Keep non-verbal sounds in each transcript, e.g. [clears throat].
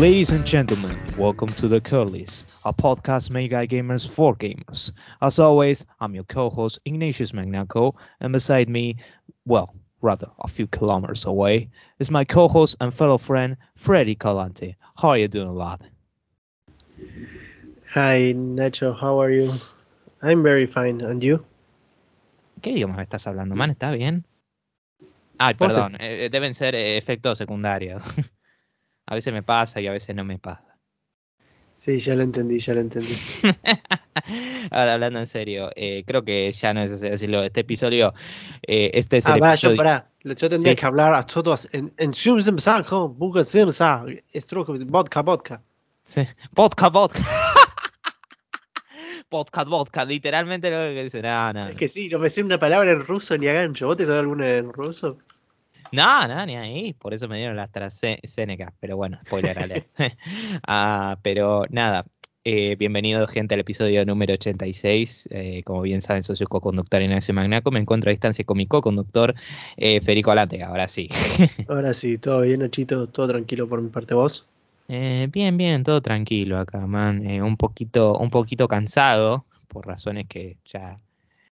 Ladies and gentlemen, welcome to the Curlies, a podcast made by gamers for gamers. As always, I'm your co-host Ignatius Magnaco, and beside me, well, rather a few kilometers away, is my co-host and fellow friend Freddy Calante. How are you doing, lad? Hi, Nacho. How are you? I'm very fine. And you? ¿Qué idioma me estás hablando, man? ¿Está bien? Ay, ¿Cómo se- perdón, eh, deben ser eh, efectos secundarios. [laughs] a veces me pasa y a veces no me pasa. Sí, ya lo entendí, ya lo entendí. [laughs] Ahora, hablando en serio, eh, creo que ya no es necesario decirlo. Este episodio, eh, este es Ah, el yo episodio. pará. Yo tendría Sí. que hablar a todos en en vodka, vodka. Sí. Vodka, vodka. [laughs] Vodka, vodka, literalmente lo que dice. No, no. Es que sí, no me sé una palabra en ruso ni a gancho. ¿Vos te sabés alguna en ruso? No, no, ni ahí. Por eso me dieron la AstraZeneca. Pero bueno, spoiler alert. [laughs] Ah, pero nada. eh, bienvenido, gente, al episodio número 86. Eh, como bien saben, soy su co-conductor Ignacio Magnaco. Me encuentro a distancia con mi co-conductor eh, Federico Alante. Ahora sí. [laughs] Ahora sí, todo bien, Nachito, todo tranquilo por mi parte. ¿Vos? Eh, bien, bien, todo tranquilo acá, man. Eh, un poquito, un poquito cansado, por razones que ya,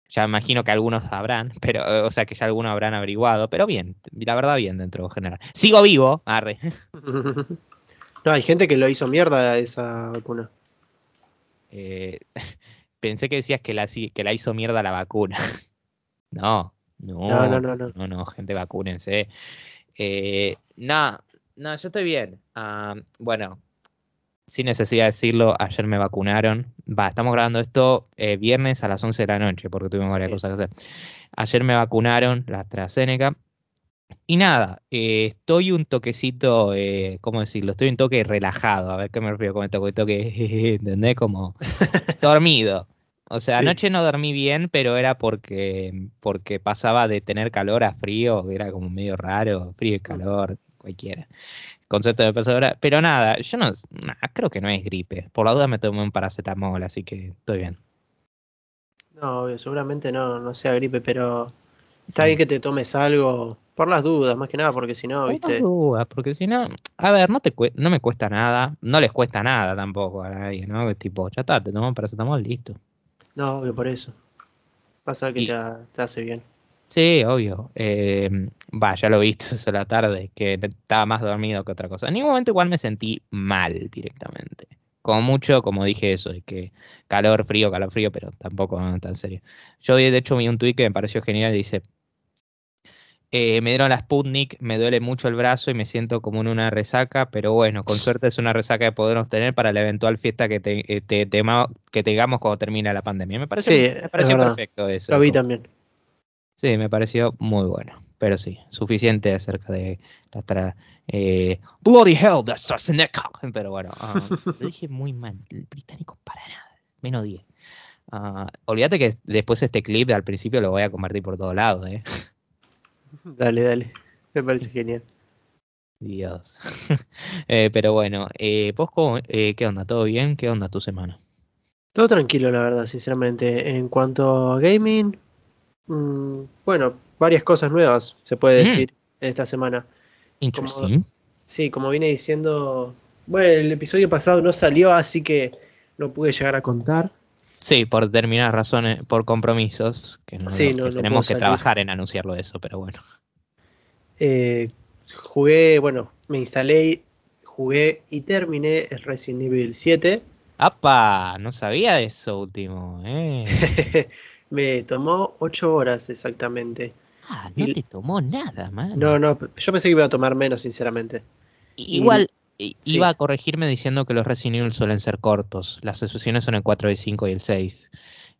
ya imagino que algunos sabrán, pero, eh, o sea que ya algunos habrán averiguado, pero bien, la verdad bien dentro de general. Sigo vivo, arre. [laughs] No, hay gente que lo hizo mierda esa vacuna. Eh, [laughs] pensé que decías que la, que la hizo mierda la vacuna. [laughs] No, no, No, no, no, no. no, no, gente, vacúnense. Eh, no, no, yo estoy bien. Ah, bueno, sin necesidad de decirlo, ayer me vacunaron. Va, estamos grabando esto eh, viernes a las 11 de la noche porque tuvimos varias cosas que hacer. Ayer me vacunaron la AstraZeneca. Y nada, eh, estoy un toquecito, eh, ¿cómo decirlo? Estoy un toque relajado. A ver qué me refiero con esto, con esto que, [laughs] ¿entendés? Como [laughs] dormido. O sea, Sí. anoche no dormí bien, pero era porque, porque pasaba de tener calor a frío, que era como medio raro, frío y calor, cualquiera. Concepto de persona. Pero nada, yo no, nah, creo que no es gripe. Por la duda me tomé un paracetamol, así que estoy bien. No, obvio, seguramente no, no sea gripe, pero está Sí. bien que te tomes algo por las dudas, más que nada, porque si no, Por viste. las dudas, porque si no, a ver, no te no me cuesta nada, no les cuesta nada tampoco a nadie, ¿no? Tipo, ya está, te tomas un paracetamol, listo. No, obvio, por eso. Pasa que Y- te, te hace bien. Sí, obvio. Eh, va, ya lo viste [laughs] eso la tarde, que estaba más dormido que otra cosa. En ningún momento igual me sentí mal directamente. Como mucho, como dije eso, de que calor, frío, calor, frío, pero tampoco no, tan serio. Yo de hecho vi un tweet que me pareció genial, dice, eh, me dieron la Sputnik, me duele mucho el brazo y me siento como en una resaca, pero bueno, con suerte es una resaca que podemos tener para la eventual fiesta que, te- eh, te- tema- que tengamos cuando termine la pandemia. Me pareció, Sí, me es pareció verdad. perfecto eso. Lo vi también. Sí, me pareció muy bueno. Pero sí, suficiente acerca de la eh, Bloody Hell de AstraZeneca. [laughs] Pero bueno, ah, lo [laughs] dije muy mal. El británico para nada. Menos 10. Ah, olvídate que después este clip al principio lo voy a compartir por todos lados, ¿eh? [laughs] Dale, dale. Me parece genial. Dios. Eh, pero bueno, eh, ¿vos cómo- eh, qué onda? ¿Todo bien? ¿Qué onda tu semana? Todo tranquilo, la verdad, sinceramente. En cuanto a gaming, mm, bueno, varias cosas nuevas se puede Mm. decir esta semana. Interesting. Sí, como vine diciendo, bueno, el episodio pasado no salió, así que no pude llegar a contar. Sí, por determinadas razones, por compromisos, que, no, Sí, que no- tenemos que salir. trabajar en anunciarlo eso, pero bueno. Eh, jugué, bueno, me instalé, jugué y terminé el Resident Evil 7. ¡Apa! No sabía eso último, ¿eh? [laughs] Me tomó 8 horas exactamente. Ah, no Y- te tomó nada, man. No, no, yo pensé que iba a tomar menos, sinceramente. Igual sí. iba a corregirme diciendo que los Resident Evil suelen ser cortos. Las sesiones son el 4, el 5 y el 6.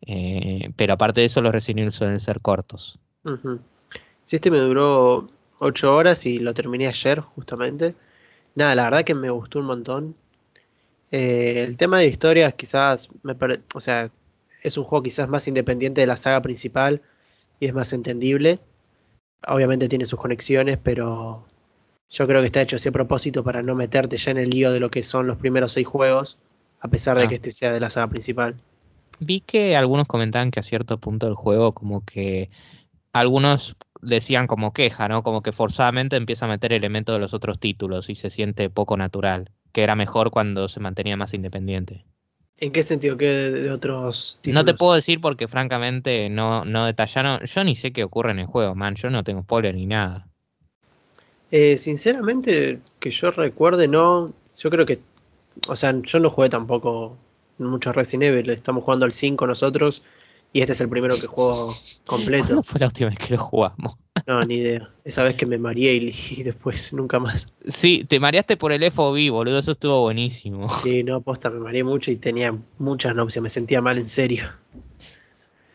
Eh, pero aparte de eso, los Resident Evil suelen ser cortos. Ujú. Sí, este me duró 8 horas y lo terminé ayer, justamente. Nada, la verdad que me gustó un montón. Eh, el tema de historias, quizás, me pare- o sea, es un juego quizás más independiente de la saga principal y es más entendible. Obviamente tiene sus conexiones, pero yo creo que está hecho a propósito para no meterte ya en el lío de lo que son los primeros seis juegos, a pesar de Ah. que este sea de la saga principal. Vi que algunos comentaban que a cierto punto del juego, como que algunos decían como queja, ¿no? Como que forzadamente empieza a meter elementos de los otros títulos y se siente poco natural. que era mejor cuando se mantenía más independiente. ¿En qué sentido? ¿Qué de, otros No te títulos? puedo decir porque francamente no, no detallaron. Yo ni sé qué ocurre en el juego, man. Yo no tengo spoiler ni nada. Eh, sinceramente, que yo recuerde, no. Yo creo que. O sea, yo no jugué tampoco mucho Resident Evil. Estamos jugando al 5 nosotros. Y este es el primero que juego completo. ¿Cuándo fue la última vez que lo jugamos? No, ni idea. Esa vez que me mareé y, [laughs] y después nunca más. Sí, te mareaste por el FOV, boludo. Eso estuvo buenísimo. Sí, no, posta, me mareé mucho y tenía muchas náuseas. Me sentía mal en serio.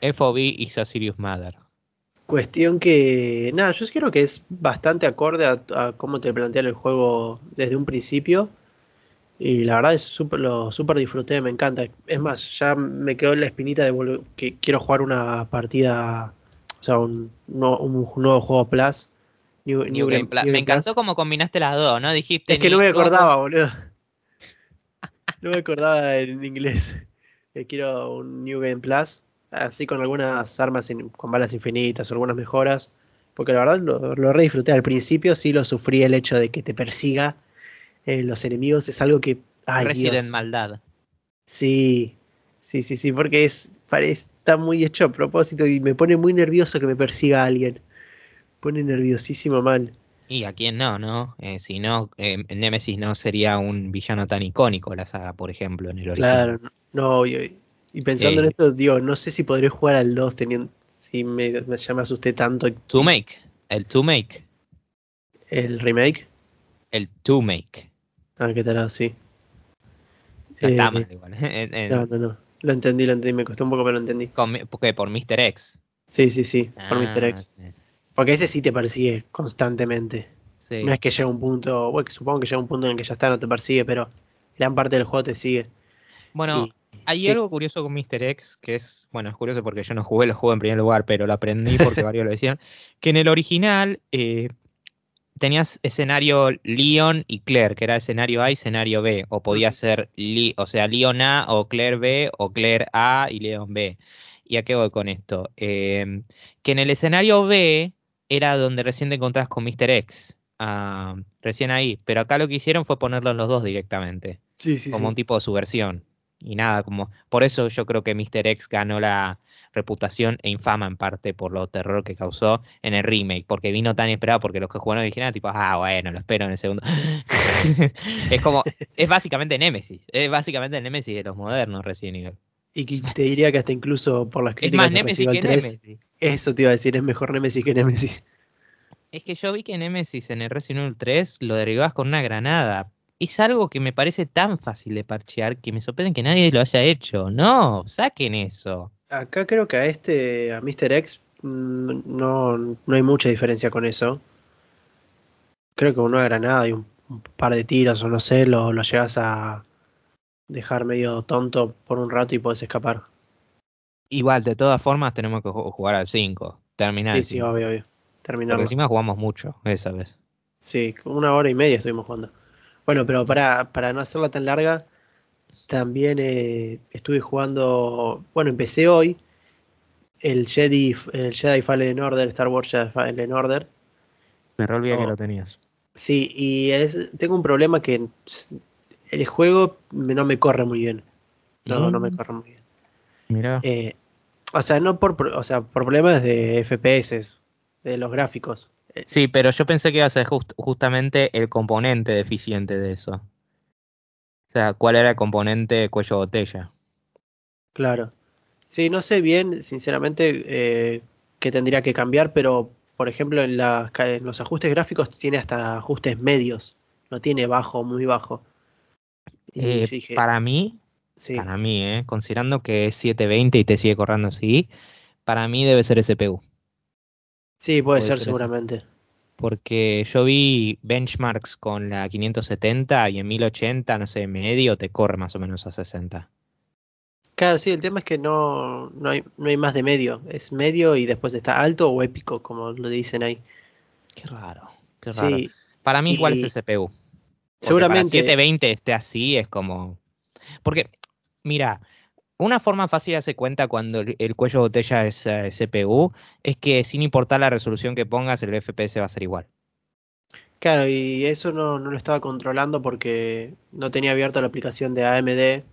FOV y Serious Mother. Cuestión que, nada, yo creo que es bastante acorde a, a cómo te plantean el juego desde un principio. Y la verdad es súper, lo súper disfruté, me encanta. Es más, ya me quedó la espinita de que quiero jugar una partida, o sea, un, no- un nuevo juego Plus. New, New Game Plus. Me encantó cómo combinaste las dos, ¿no? Dijiste. Es que no me acordaba, boludo. [laughs] No me acordaba en inglés. Quiero un New Game Plus, así con algunas armas in- con balas infinitas o algunas mejoras. Porque la verdad lo, lo re disfruté. Al principio sí lo sufrí el hecho de que te persiga eh, los enemigos. Es algo que. Ay, Resident Dios. Maldad. Sí, sí, sí, sí, porque es, parece, está muy hecho a propósito y me pone muy nervioso que me persiga alguien. Pone nerviosísimo mal. Y a quién no, ¿no? Eh, si no, eh, Nemesis no sería un villano tan icónico la saga, por ejemplo, en el original. Claro, no. Y y pensando en Eh. esto, digo, no sé si podré jugar al 2 teniendo. Si me, me- ya me asusté tanto To Make. El To Make. el remake. El To Make. Ah, qué tal, así. No está Eh, mal igual. [laughs] No, no, no. Lo entendí, lo entendí. Me costó un poco, pero lo entendí. con- porque por Mr. X. Sí, sí, sí. Por Ah, Mr. X. sí. Porque ese sí te persigue constantemente. Sí. No es que llega un punto. Bueno, que supongo que llega un punto en el que ya está, no te persigue, pero gran parte del juego te sigue. Bueno, Y- hay sí. algo curioso con Mr. X, que es, bueno, es curioso porque yo no jugué los juegos en primer lugar, pero lo aprendí porque [laughs] varios lo decían, que en el original eh, tenías escenario Leon y Claire, que era escenario A y escenario B, o podía ser, Li- o sea, Leon A o Claire B, o Claire A y Leon B. ¿Y a qué voy con esto? Eh, que en el escenario B era donde recién te encontrás con Mr. X, ah, recién ahí, pero acá lo que hicieron fue ponerlo en los dos directamente Sí, sí, como un tipo de subversión. Y nada, como por eso yo creo que Mr. X ganó la reputación e infama en parte por lo terror que causó en el remake, porque vino tan esperado, porque los que jugaron original, tipo, ah, bueno, lo espero en el segundo. [laughs] es como, es básicamente Nemesis, es básicamente el Nemesis de los modernos Resident Evil. Y te diría que hasta incluso por las Es críticas más que Nemesis que el 3, Nemesis. Eso te iba a decir, es mejor Nemesis que Nemesis. Es que yo vi que Nemesis en el Resident Evil 3 lo derribabas con una granada. Es algo que me parece tan fácil de parchear que me sorprende que nadie lo haya hecho. No, saquen eso. Acá creo que a este, a Mr. X, mm, no, no hay mucha diferencia con eso. Creo que con una granada y un, un par de tiros o no sé, lo, lo llegas a dejar medio tonto por un rato y puedes escapar. Igual, de todas formas, tenemos que ju- jugar al 5. Terminar. Sí, sí, obvio, obvio. Porque encima jugamos mucho esa vez. Sí, una hora y media estuvimos jugando. Bueno, pero para, para no hacerla tan larga, también eh, estuve jugando, bueno, empecé hoy el Jedi, el Jedi Fallen Order, Star Wars Jedi Fallen Order. Me re olvidé que lo tenías. Sí, y es, tengo un problema que el juego no me corre muy bien. No, no me Mm. corre muy bien. Mira. Eh, o sea, no por, o sea, por problemas de FPS, de los gráficos. Eh, Sí, pero yo pensé que iba a ser just- justamente el componente deficiente de eso. O sea, ¿cuál era el componente cuello botella? Claro. Sí, no sé bien, sinceramente, eh, qué tendría que cambiar, pero por ejemplo en, los ajustes gráficos tiene hasta ajustes medios, no tiene bajo, muy bajo. Eh, dije, para mí, sí, para mí, eh, considerando que es 720 y te sigue corriendo así, para mí debe ser CPU. sí, puede puede ser seguramente. Porque yo vi benchmarks con la 570 y en 1080, no sé, medio te corre más o menos a 60. Claro, sí, el tema es que no, no hay, no hay más de medio, es medio y después está alto o épico, como lo dicen ahí. Qué raro, qué raro. Sí, Para mí, ¿cuál es el CPU? Porque Para seguramente, 720 esté así es como. Porque, mira, una forma fácil de darse cuenta cuando el, el cuello de botella es eh, CPU es que sin importar la resolución que pongas, el FPS va a ser igual. Claro, y eso no, no lo estaba controlando porque no tenía abierta la aplicación de AMD,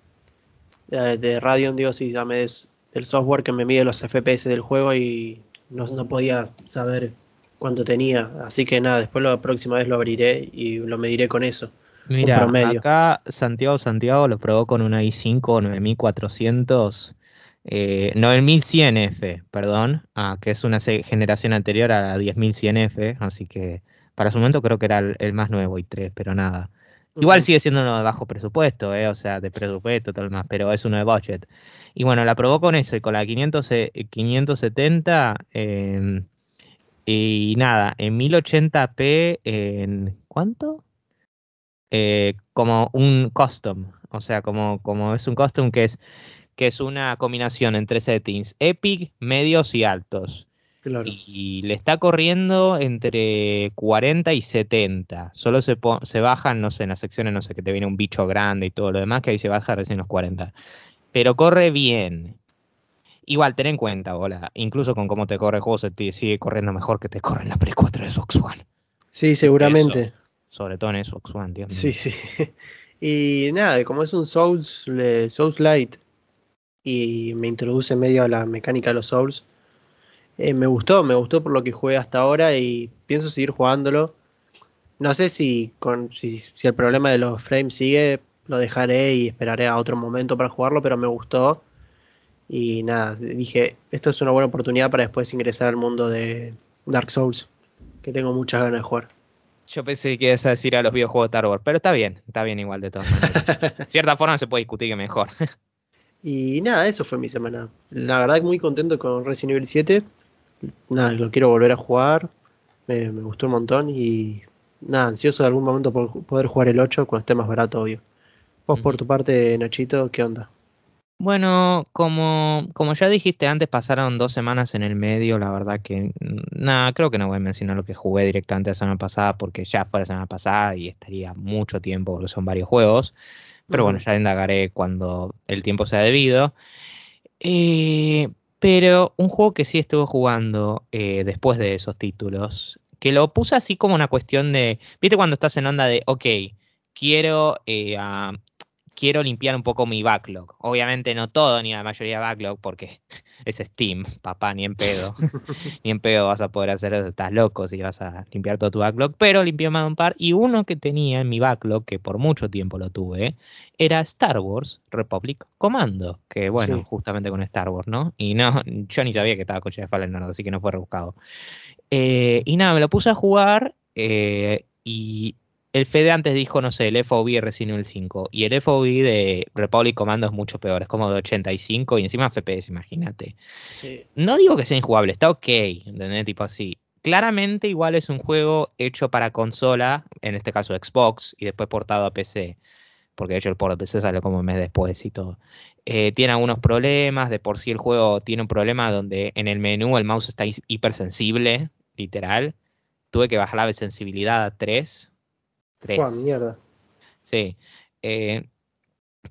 de Radeon, digo, sí, AMD es el software que me mide los FPS del juego y no, no podía saber cuánto tenía. Así que nada, después la próxima vez lo abriré y lo mediré con eso. Mira, acá Santiago Santiago lo probó con una i5 9400, eh, 9100F, perdón, ah, que es una generación anterior a la 10100F, así que para su momento creo que era el, el más nuevo i3, pero nada. Igual sigue siendo uno de bajo presupuesto, eh, o sea, de presupuesto, todo lo demás, pero es uno de budget. Y bueno, la probó con eso y con la 500, eh, 570, eh, y nada, en 1080p, en ¿cuánto? Eh, como un custom, o sea, como, como es un custom que es, que es una combinación entre settings epic, medios y altos. Claro. Y le está corriendo entre 40 y 70. Solo se, se bajan, no sé, en las secciones, no sé, que te viene un bicho grande y todo lo demás, que ahí se baja recién los 40. Pero corre bien. Igual, ten en cuenta, bola, incluso con cómo te corre el juego, se te sigue corriendo mejor que te corre en la Play 4 de Xbox One. Sí, seguramente. Sobre todo en Xbox One, mío. Sí, sí. [laughs] Y nada, como es un Souls, Souls Light y me introduce medio a la mecánica de los Souls, eh, me gustó, me gustó por lo que jugué hasta ahora y pienso seguir jugándolo. No sé si, con, si, si el problema de los frames sigue, lo dejaré y esperaré a otro momento para jugarlo, pero me gustó. Y nada, dije, esto es una buena oportunidad para después ingresar al mundo de Dark Souls, que tengo muchas ganas de jugar. Yo pensé que ibas a decir a los videojuegos de Star Wars, pero está bien, está bien igual de todas maneras. [laughs] De cierta forma se puede discutir que mejor. [laughs] Y nada, eso fue mi semana. La verdad que muy contento con Resident Evil 7. Nada, lo quiero volver a jugar. Me, me gustó un montón y nada, ansioso de algún momento por poder jugar el 8 cuando esté más barato, obvio. Vos por tu parte, Nachito, ¿qué onda? Bueno, como, como ya dijiste antes, pasaron dos semanas en el medio, la verdad que nada, creo que no voy a mencionar lo que jugué directamente la semana pasada porque ya fue la semana pasada y estaría mucho tiempo porque son varios juegos. Pero bueno, ya indagaré cuando el tiempo sea debido. Eh, pero un juego que sí estuve jugando eh, después de esos títulos, que lo puse así como una cuestión de, ¿viste cuando estás en onda de, ok, quiero, eh, ah, quiero limpiar un poco mi backlog? Obviamente no todo, ni la mayoría de backlog, porque [laughs] es Steam, papá, ni en pedo. [laughs] ni en pedo vas a poder hacer eso, estás loco si vas a limpiar todo tu backlog, pero limpié más de un par, y uno que tenía en mi backlog, que por mucho tiempo lo tuve, era Star Wars Republic Commando, que bueno, Sí. justamente con Star Wars, ¿no? Y no, [laughs] yo ni sabía que estaba con Jedi Fallen Order, así que no fue rebuscado. Eh, y nada, me lo puse a jugar eh, y el Fede antes dijo, no sé, el FOV Resident Evil 5 y el FOV de Republic Commando es mucho peor, es como de 85 y encima FPS, imagínate. Sí. No digo que sea injugable, está ok, ¿entendés? Tipo así. Claramente igual es un juego hecho para consola, en este caso Xbox, y después portado a PC. Porque de hecho el port de PC salió como un mes después y todo. Eh, tiene algunos problemas, de por sí el juego tiene un problema donde en el menú el mouse está hipersensible, literal. Tuve que bajar la sensibilidad a 3. 3. Fua, mierda. Sí. Eh,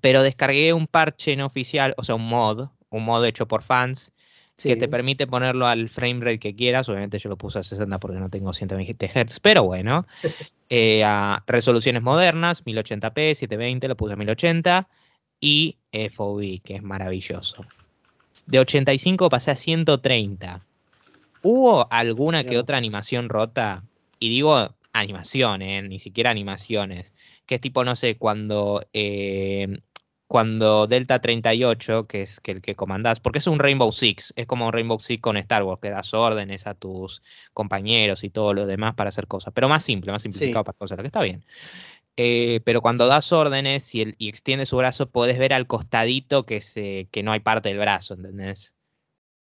pero descargué un parche no oficial, o sea, un mod, un mod hecho por fans, que te permite ponerlo al frame rate que quieras. Obviamente yo lo puse a 60 porque no tengo 120 Hz, pero bueno. [laughs] Eh, a resoluciones modernas, 1080p, 720, lo puse a 1080 y FOV, que es maravilloso. De 85 pasé a 130. ¿Hubo alguna que otra animación rota? Y digo animación, ¿eh? ni siquiera animaciones. Que es tipo, no sé, cuando, eh, cuando Delta 38, que es que el que comandás, porque es un Rainbow Six, es como un Rainbow Six con Star Wars, que das órdenes a tus compañeros y todo lo demás para hacer cosas, pero más simple, más simplificado Sí. para cosas, lo que está bien. Eh, pero cuando das órdenes y, el, y extiende su brazo, podés ver al costadito que, se, que no hay parte del brazo, ¿entendés?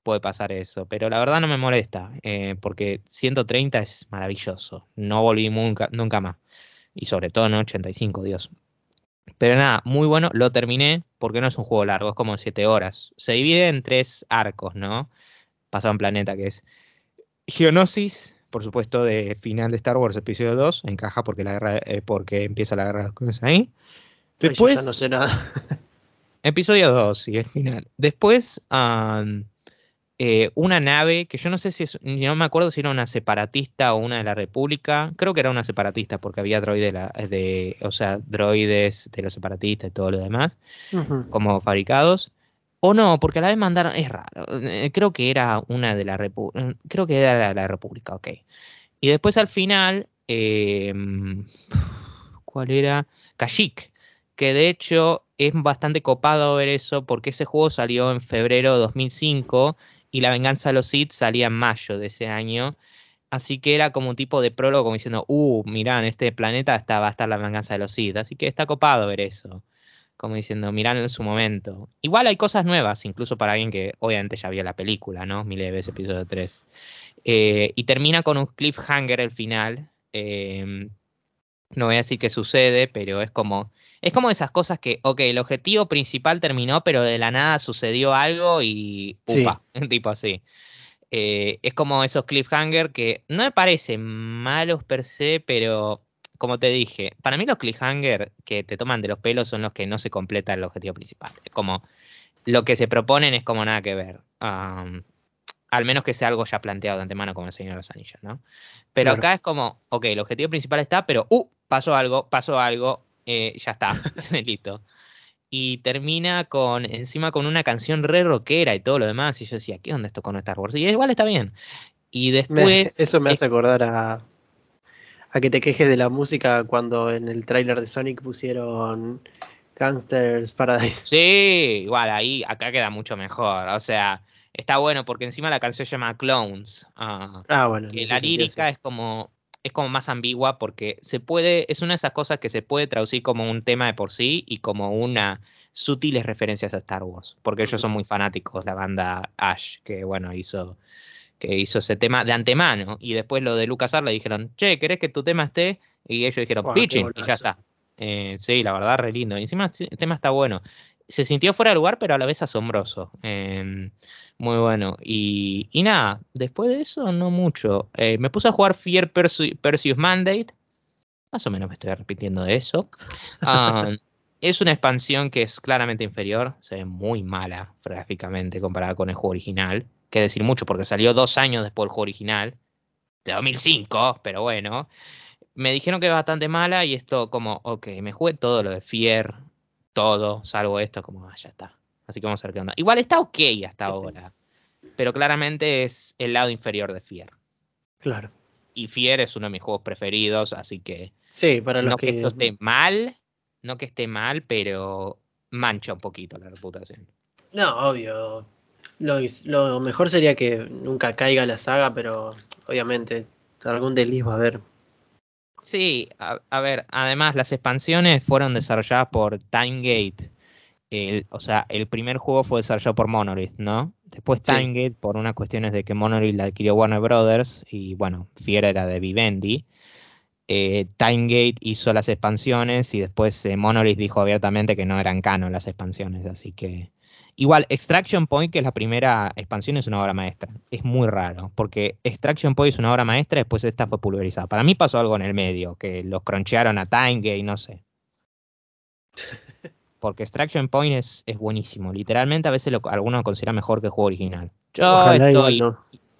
Puede pasar eso, pero la verdad no me molesta, eh, porque 130 es maravilloso, no volví nunca, nunca más, y sobre todo en 85, Dios. Pero nada, muy bueno, lo terminé porque no es un juego largo, es como 7 horas. Se divide en tres arcos, ¿no? Pasado en planeta, que es Geonosis, por supuesto, de final de Star Wars episodio 2, encaja porque la guerra, eh, porque empieza la guerra de clones ahí. Ay, yo Después, ya no sé nada. episodio 2, sí, es final. Después, eh, una nave que yo no sé si es, no me acuerdo si era una separatista o una de la República, creo que era una separatista porque había droides de, o sea, droides de los separatistas y todo lo demás, como fabricados. O no, porque a la vez mandaron, es raro, eh, creo que era una de la República, creo que era la, la República, ok. Y después al final, [sighs] ¿cuál era? Kashyyyk, que de hecho es bastante copado ver eso porque ese juego salió en febrero de 2005 y La venganza de los Sith salía en mayo de ese año. Así que era como un tipo de prólogo como diciendo, uh, mirá, en este planeta está, va a estar la venganza de los Sith. Así que está copado ver eso. Como diciendo, mirá en su momento. Igual hay cosas nuevas, incluso para alguien que obviamente ya vio la película, ¿no? Miles de episodio 3. Eh, y termina con un cliffhanger el final. Eh, no voy a decir qué sucede, pero es como es como esas cosas que, ok, el objetivo principal terminó, pero de la nada sucedió algo y upa, [laughs] tipo así. Eh, es como esos cliffhanger que no me parecen malos per se, pero como te dije, para mí los cliffhanger que te toman de los pelos son los que no se completa el objetivo principal. Es como lo que se proponen es como nada que ver. al menos que sea algo ya planteado de antemano como el Señor de los Anillos, ¿no? Pero acá es como, ok, el objetivo principal está, pero, uh, pasó algo, pasó algo, eh, ya está, [laughs] listo. Y termina con, encima con una canción re rockera y todo lo demás. Y yo decía, ¿qué onda esto con Star Wars? Y igual está bien. Y después. eso me hace acordar a, a que te quejes de la música cuando en el tráiler de Sonic pusieron Gangsters Paradise. Sí, igual ahí, acá queda mucho mejor. O sea, está bueno porque encima la canción se llama Clones. ah, ah bueno. Que la lírica es como es como más ambigua porque se puede, es una de esas cosas que se puede traducir como un tema de por sí y como una sutiles referencias a Star Wars, porque ellos son muy fanáticos, la banda Ash, que bueno, hizo que hizo ese tema de antemano y después lo de Lucas le dijeron, che, ¿querés que tu tema esté? Y ellos dijeron, pitching, y ya está. Eh, sí, la verdad, re lindo. Y encima el tema está bueno. Se sintió fuera de lugar, pero a la vez asombroso. Eh, muy bueno. Y, y nada, después de eso, no mucho. Eh, me puse a jugar Fear Perseus Mandate. Más o menos me estoy repitiendo de eso. [laughs] Ah, es una expansión que es claramente inferior. Se ve muy mala gráficamente comparada con el juego original. Que decir mucho porque salió dos años después del juego original. De 2005, pero bueno. Me dijeron que es bastante mala y esto como, ok, me jugué todo lo de Fear, todo, salvo esto, como, ah, ya está. Así que vamos a ver qué onda. Igual está ok hasta ahora. Pero claramente es el lado inferior de Fier. Claro. Y Fier es uno de mis juegos preferidos, así que. Sí, para los no que... eso esté mal, no que esté mal, pero mancha un poquito la reputación. No, obvio. Lo, mejor sería que nunca caiga la saga, pero obviamente algún desliz va a haber. Sí, a, ver, además las expansiones fueron desarrolladas por Timegate, o sea, el primer juego fue desarrollado por Monolith, ¿no? Después Timegate, por unas cuestiones de que Monolith la adquirió Warner Brothers, y bueno, Fiera era de Vivendi. Eh, Timegate hizo las expansiones y después eh, Monolith dijo abiertamente que no eran canon las expansiones, así que... Igual, Extraction Point, que es la primera expansión, es una obra maestra. Es muy raro, porque Extraction Point es una obra maestra, después esta fue pulverizada. Para mí pasó algo en el medio, que los cronchearon a Timegate, no sé. [laughs] porque Extraction Point es, es buenísimo. Literalmente a veces lo, algunos lo consideran mejor que el juego original. Yo estoy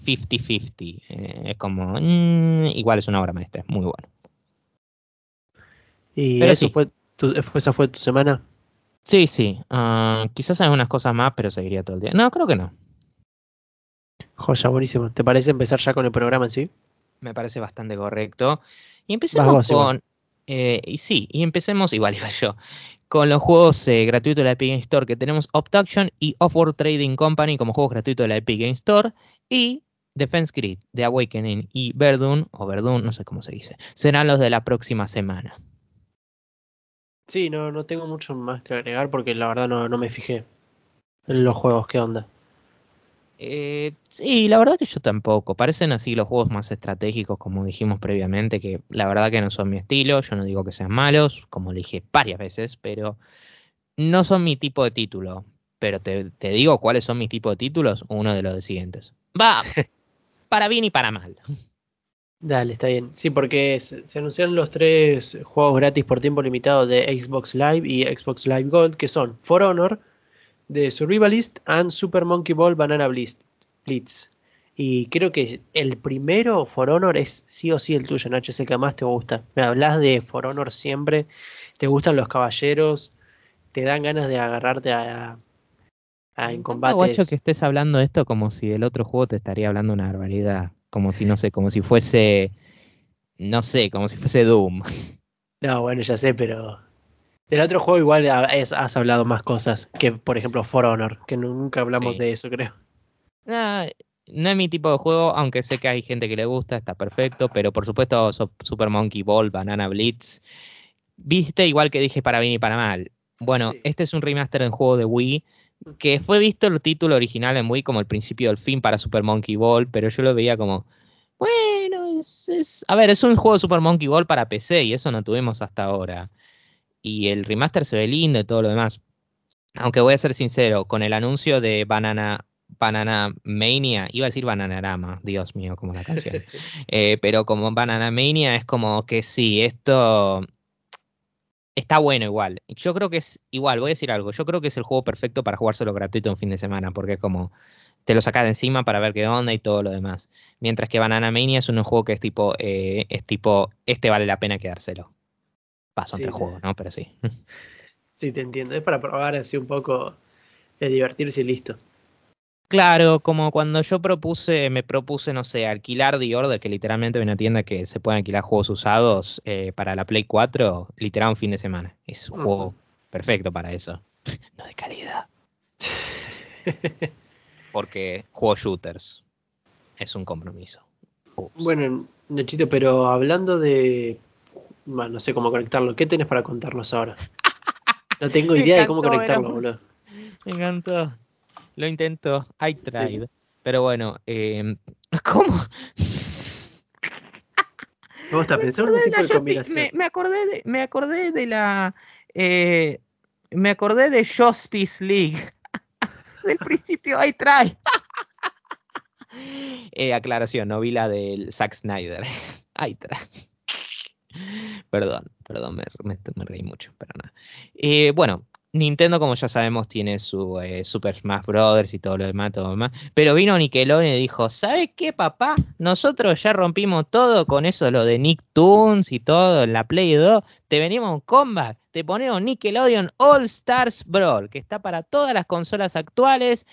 50-50. Eh, es como, mm, igual es una obra maestra, muy bueno. ¿Y eso fue esa fue tu semana? Sí, sí. Uh, quizás algunas cosas más, pero seguiría todo el día. No, creo que no. Joya, buenísimo. ¿Te parece empezar ya con el programa en sí? Me parece bastante correcto. Y empecemos con... Eh, y sí, y empecemos, igual [laughs] iba yo, con los juegos eh, gratuitos de la Epic Game Store que tenemos Obduction y Offworld Trading Company como juegos gratuitos de la Epic Game Store y Defense Grid, The Awakening y Verdun, o Verdun, no sé cómo se dice, serán los de la próxima semana. Sí, no, no tengo mucho más que agregar porque la verdad no, no me fijé en los juegos, ¿qué onda? Eh, sí, la verdad que yo tampoco. Parecen así los juegos más estratégicos, como dijimos previamente, que la verdad que no son mi estilo. Yo no digo que sean malos, como le dije varias veces, pero no son mi tipo de título. Pero te, digo cuáles son mis tipos de títulos, uno de los siguientes. Va, [laughs] para bien y para mal. Dale, está bien. Sí, porque se, se, anunciaron los tres juegos gratis por tiempo limitado de Xbox Live y Xbox Live Gold, que son For Honor, de Survivalist and Super Monkey Ball Banana. Blitz. Y creo que el primero, For Honor, es sí o sí el tuyo, Nacho, es el que más te gusta. Me hablas de For Honor siempre, te gustan los caballeros, te dan ganas de agarrarte a, a en combate. guacho que estés hablando de esto como si del otro juego te estaría hablando una barbaridad. Como si, no sé, como si fuese, no sé, como si fuese Doom. No, bueno, ya sé, pero del otro juego igual has hablado más cosas que, por ejemplo, For Honor, que nunca hablamos de eso, creo. No, no es mi tipo de juego, aunque sé que hay gente que le gusta, está perfecto, pero por supuesto Super Monkey Ball, Banana Blitz, viste igual que dije para bien y para mal. Bueno, este es un remaster en juego de Wii que fue visto el título original en Wii como el principio del fin para Super Monkey Ball, pero yo lo veía como, bueno, es, a ver, es un juego de Super Monkey Ball para PC y eso no tuvimos hasta ahora. Y el remaster se ve lindo y todo lo demás. Aunque voy a ser sincero, con el anuncio de Banana Banana Mania, iba a decir Bananarama, Dios mío, como la canción. [laughs] Eh, pero como Banana Mania es como que sí, esto está bueno igual. Yo creo que es igual, voy a decir algo, yo creo que es el juego perfecto para jugárselo gratuito un fin de semana, porque es como te lo sacas de encima para ver qué onda y todo lo demás. Mientras que Banana Mania es un juego que es tipo, eh, es tipo, este vale la pena quedárselo. Paso entre juegos, ¿no? Pero sí. Sí, te entiendo. Es para probar así un poco de divertirse y listo. Claro, como cuando yo propuse, me propuse, no sé, alquilar The Order, que literalmente es una tienda que se puede alquilar juegos usados eh, para la Play 4, literal un fin de semana. Es un juego perfecto para eso. [laughs] No de calidad. [laughs] Porque juego shooters. Es un compromiso. Bueno, Nachito, pero hablando de. Bueno, no sé cómo conectarlo. ¿Qué tienes para contarnos ahora? [laughs] No tengo idea de cómo conectarlo, boludo. Me encantó. Lo intento, I tried. Pero bueno, eh, [laughs] ¿cómo? Me gusta pensar un tipo de combinación. Me, acordé de, me acordé de la. Eh, me acordé de Justice League. [laughs] del principio, I try. [laughs] eh, aclaración, no vi la del Zack Snyder. I try. Perdón, perdón, me, me, me, reí mucho, pero nada. Eh, bueno, Nintendo, como ya sabemos, tiene su eh, Super Smash Brothers y todo lo demás, todo lo demás. Pero vino Nickelodeon y dijo, ¿sabes qué, papá? Nosotros ya rompimos todo con eso, lo de Nicktoons y todo en la Play 2. Te venimos combat, te ponemos Nickelodeon All Stars Brawl, que está para todas las consolas actuales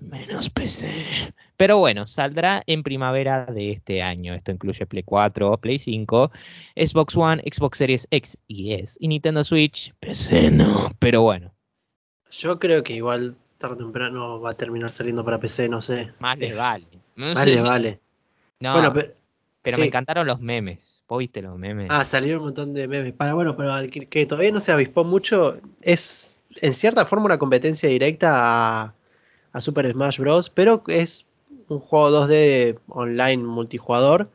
menos PC. Pero bueno, saldrá en primavera de este año. Esto incluye Play 4, Play 5, Xbox One, Xbox Series X y S y Nintendo Switch. PC no, pero bueno. Yo creo que igual tarde o temprano va a terminar saliendo para PC, no sé. Más le vale. Vale, vale. No, bueno, pero, me encantaron los memes. ¿Vos viste los memes? Ah, salieron un montón de memes. Para bueno, pero que, que todavía no se avispó mucho, es en cierta forma una competencia directa a a Super Smash Bros. Pero es un juego 2D online multijugador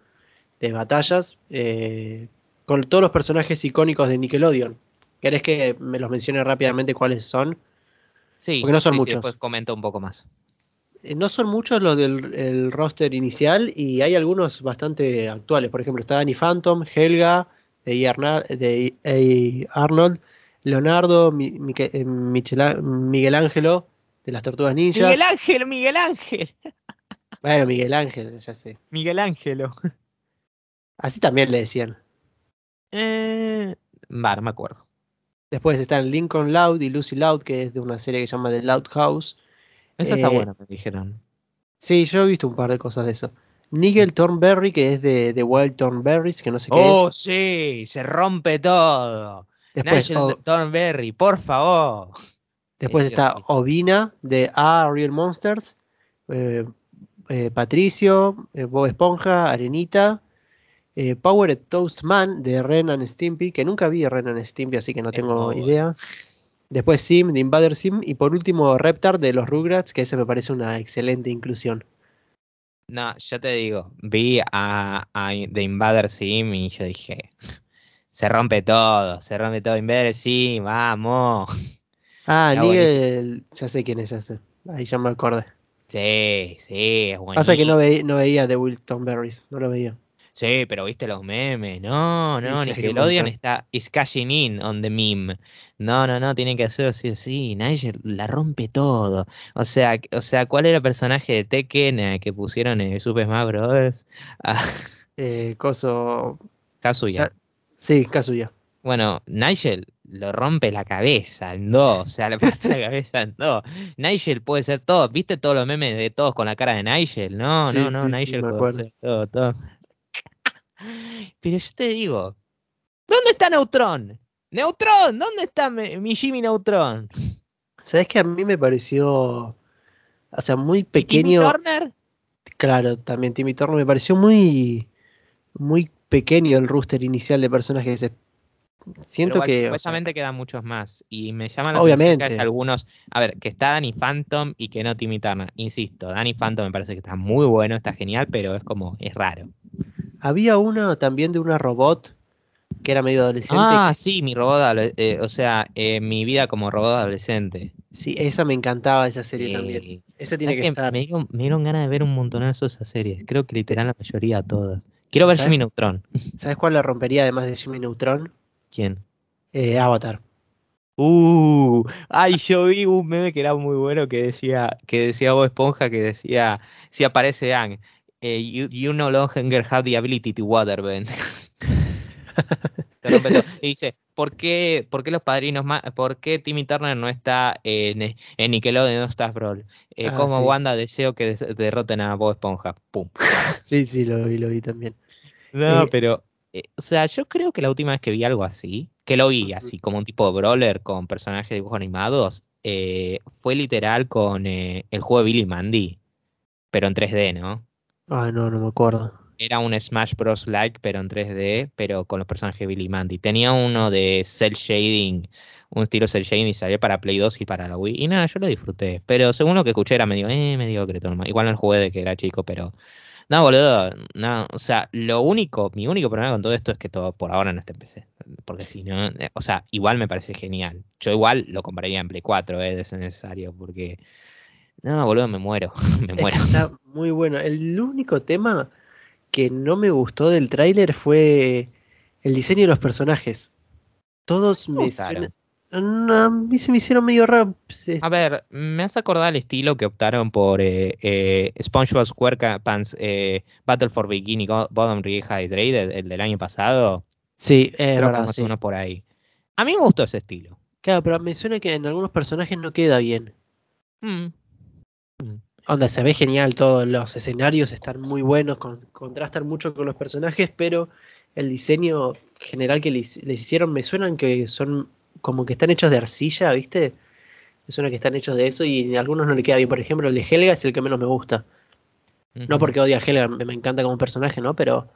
de batallas eh, con todos los personajes icónicos de Nickelodeon. ¿Querés que me los mencione rápidamente cuáles son? Sí, porque no son muchos. después comenta un poco más. Eh, no son muchos los del roster inicial y hay algunos bastante actuales. Por ejemplo, está Danny Phantom, Helga, de, Arnold, Leonardo, eh, Miguel Ángelo, de las tortugas ninjas. Miguel Ángel, Miguel Ángel. Bueno, Miguel Ángel, ya sé. Miguel Ángelo. Así también le decían. Eh, no me acuerdo. Después están Lincoln Loud y Lucy Loud, que es de una serie que se llama The Loud House. Esa está eh, buena, me dijeron. Sí, yo he visto un par de cosas de eso. Nigel Thornberry, que es de, The Wild Thornberries, que no sé qué. Oh, sí, se rompe todo. Después, Nigel oh. Thornberry, por favor. Después está Ovina de A Real Monsters, eh, eh, Patricio, eh, Bob Esponja, Arenita, Power Toast Man de Ren and Stimpy, que nunca vi Ren and Stimpy, así que no tengo idea. Después Sim de Invader Sim y por último Reptar de los Rugrats, que ese me parece una excelente inclusión. No, yo te digo, vi a, a The Invader Sim y yo dije, [laughs] se rompe todo, se rompe todo Invader Sim, vamos. Ah, Nigel, ya sé quién es, ya sé. Ahí ya me acordé. Sí, sí, es bueno. Pasa que no, no veía The Wilton Berries, no lo veía. Sí, pero viste los memes. No, no, Nickelodeon está is cashing in on the meme. No, no, no, tienen que hacer así, así. Nigel la rompe todo. O sea, o sea, ¿cuál era el personaje de Tekken eh, que pusieron en Super Smash Bros? [laughs] Ah, Eh, coso. Kazuya. Sí, Kazuya. Bueno, Nigel lo rompe la cabeza en dos, o sea, le [laughs] parte la cabeza en dos. Nigel puede ser todo, ¿viste todos los memes de todos con la cara de Nigel? No, Sí, no, no, sí, Nigel puede ser todo, todo. [laughs] Pero yo te digo, ¿dónde está Neutron? Neutron, ¿dónde está mi, Jimmy Neutron? ¿Sabes que a mí me pareció. O sea, muy ¿Y Timmy pequeño. Turner? Claro, también Timmy Turner me pareció muy. Muy pequeño el rooster inicial de personajes. Pero Siento que. o sea, supuestamente quedan muchos más. Y me llama la atención que Obviamente. haya algunos. A ver, que está Danny Phantom y que no Timmy Turner. Insisto, Danny Phantom me parece que está muy bueno, está genial, pero es como, es raro. había uno también de una robot que era medio adolescente. Ah, sí, mi robot, eh, o sea, eh, mi vida como robot adolescente. Sí, esa me encantaba, esa serie Eh, también. Esa tiene ¿sabes que qué? estar. Me, dieron, me dieron ganas de ver un montonazo de esas series. Creo que literal la mayoría todas. Quiero ver ¿Sabes? Jimmy Neutron. ¿Sabes cuál la rompería además de Jimmy Neutron? ¿Quién? Eh, Avatar. Uh, ay, yo vi un meme que era muy bueno que decía, que decía Bob Esponja, que decía, si aparece Ang, eh, you, you no longer have the ability to rompe [laughs] todo. Y dice, ¿por qué, por qué los padrinos más, por qué Timmy Turner no está en, en Nickelodeon no está Brawl? Eh, Ah, como sí. Wanda deseo que des- derroten a Bob Esponja. Pum. Sí, sí, lo vi, lo vi también. [laughs] No, Eh, pero, eh, o sea, yo creo que la última vez que vi algo así, que lo vi así como un tipo de brawler con personajes de dibujos animados, eh, fue literal con eh, el juego de Billy Mandy, pero en 3D, ¿no? Ah, no, no me acuerdo. Era un Smash Bros. like, pero en 3D, pero con los personajes de Billy Mandy. Tenía uno de cel shading, un estilo cel shading y salió para Play 2 y para la Wii. Y nada, yo lo disfruté. Pero según lo que escuché era medio, eh, mediocre, todo. Igual no jugué de que era chico, pero. No, boludo, no, o sea, lo único, mi único problema con todo esto es que todo por ahora no está en PC. Porque si no, eh, o sea, igual me parece genial. Yo igual lo compraría en Play 4, eh, de ser necesario, porque. No, boludo, me muero, [laughs] me Es muero. está muy bueno. El único tema que no me gustó del tráiler fue el diseño de los personajes. Todos Me me suenan- a mí se me hicieron medio raro. Se- A ver, me hace acordar el estilo que optaron por eh, eh, SpongeBob SquarePants eh, Battle for Bikini Bottom Rehydrated, el del año pasado. Sí, es Creo que verdad, más sí. o menos por ahí. A mí me gustó ese estilo. Claro, pero me suena que en algunos personajes no queda bien. Mm. Onda, se ve genial todos los escenarios, están muy buenos, con- contrastan mucho con los personajes, pero el diseño general que les, les hicieron me suenan que son como que están hechos de arcilla, ¿viste? Me suena que están hechos de eso y a algunos no le queda bien. Por ejemplo, el de Helga es el que menos me gusta. No porque odie a Helga, me, me encanta como personaje, ¿no? Pero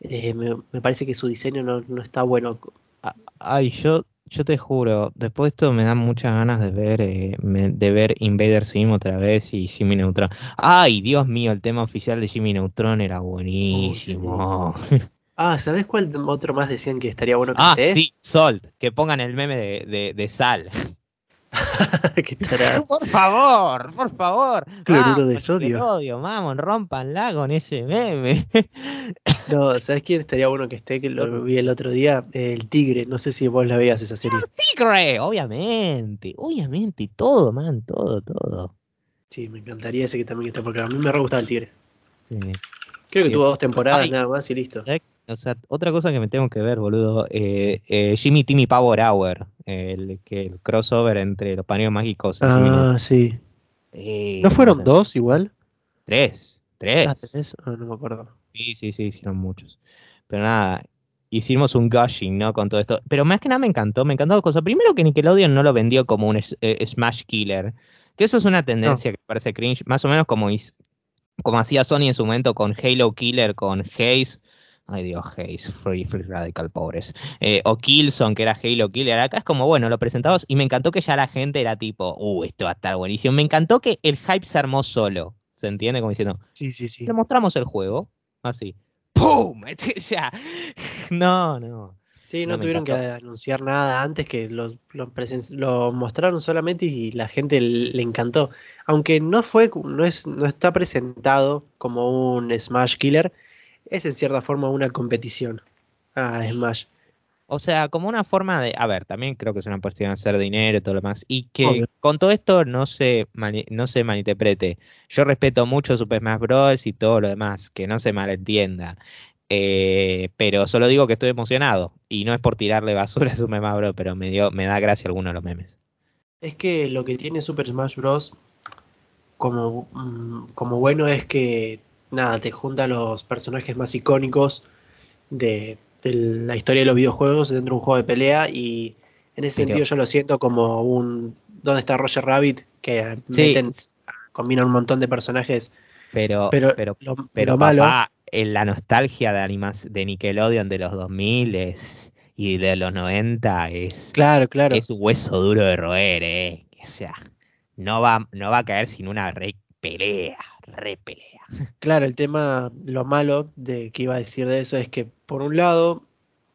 eh, me, me parece que su diseño no, no está bueno. Ay, yo, yo te juro, después de esto me dan muchas ganas de ver, eh, me- de ver Invader Sim otra vez y Jimmy Neutron. Ay, Dios mío, el tema oficial de Jimmy Neutron era buenísimo. [laughs] Ah, ¿sabés cuál otro más decían que estaría bueno que Ah, esté? sí, Salt, que pongan el meme de, de, de Sal. [laughs] estará. [laughs] Por favor, por favor. Cloruro Vamos, de sodio. Nickelodeon, vamos, rompanla con ese meme. [laughs] No, ¿sabés quién estaría bueno que esté? Que lo vi el otro día. El Tigre, no sé si vos la veías esa serie. Tigre, obviamente, obviamente, todo, man, todo, todo. Sí, me encantaría ese que también está, porque a mí me re gustaba el Tigre. Sí. Creo que Sí. tuvo dos temporadas Ay. nada más y listo. O sea, otra cosa que me tengo que ver, boludo, eh, eh, Jimmy Timmy Power Hour, el, que el crossover entre los paneos mágicos. Ah, sí. Eh, ¿No fueron dos igual? Tres, tres. Ah, ¿tenés? Ah, no me acuerdo. Sí, sí, sí, hicieron muchos. Pero nada, hicimos un gushing, ¿no? Con todo esto. Pero más que nada me encantó, me encantó dos cosas. Primero que Nickelodeon no lo vendió como un Smash Killer. Que eso es una tendencia que parece cringe, más o menos como, como hacía Sony en su momento con Halo Killer, con Haze. Ay Dios, Haze, Free, Free Radical, pobres. Eh, o Killzone, que era Halo Killer. Acá es como, bueno, lo presentamos y me encantó que ya la gente era tipo, uh, esto va a estar buenísimo. Me encantó que el hype se armó solo. ¿Se entiende? Como diciendo, Sí, sí, sí. le mostramos el juego, así. ¡Pum! [laughs] ya. No, no. Sí, no, tuvieron que anunciar nada antes que lo, lo, lo mostraron solamente y la gente le, le encantó. Aunque no fue, no es, no está presentado como un Smash Killer, es en cierta forma una competición a Smash. O sea, como una forma de, a ver, también creo que es una cuestión de hacer dinero y todo lo demás. Y que Obvio. con todo esto no se, mani- no se malinterprete. Yo respeto mucho Super Smash Bros. y todo lo demás, que no se malentienda. Eh, pero solo digo que estoy emocionado. Y no es por tirarle basura a Super Smash Bros., pero me dio, me da gracia alguno de los memes. Es que lo que tiene Super Smash Bros. como, mm, como bueno es que nada, te junta los personajes más icónicos de, de la historia de los videojuegos dentro de un juego de pelea y en ese sentido yo lo siento como un ¿Dónde está Roger Rabbit? que Sí. meten, combinan un montón de personajes, Pero, pero, pero, lo, pero lo malo papá, en la nostalgia de animas de Nickelodeon de los 2000 es- y de los 90 es, Claro, claro. es un hueso duro de roer, eh. O sea, no va, no va a caer sin una re pelea, re pelea. Claro, el tema, lo malo de que iba a decir de eso es que, por un lado,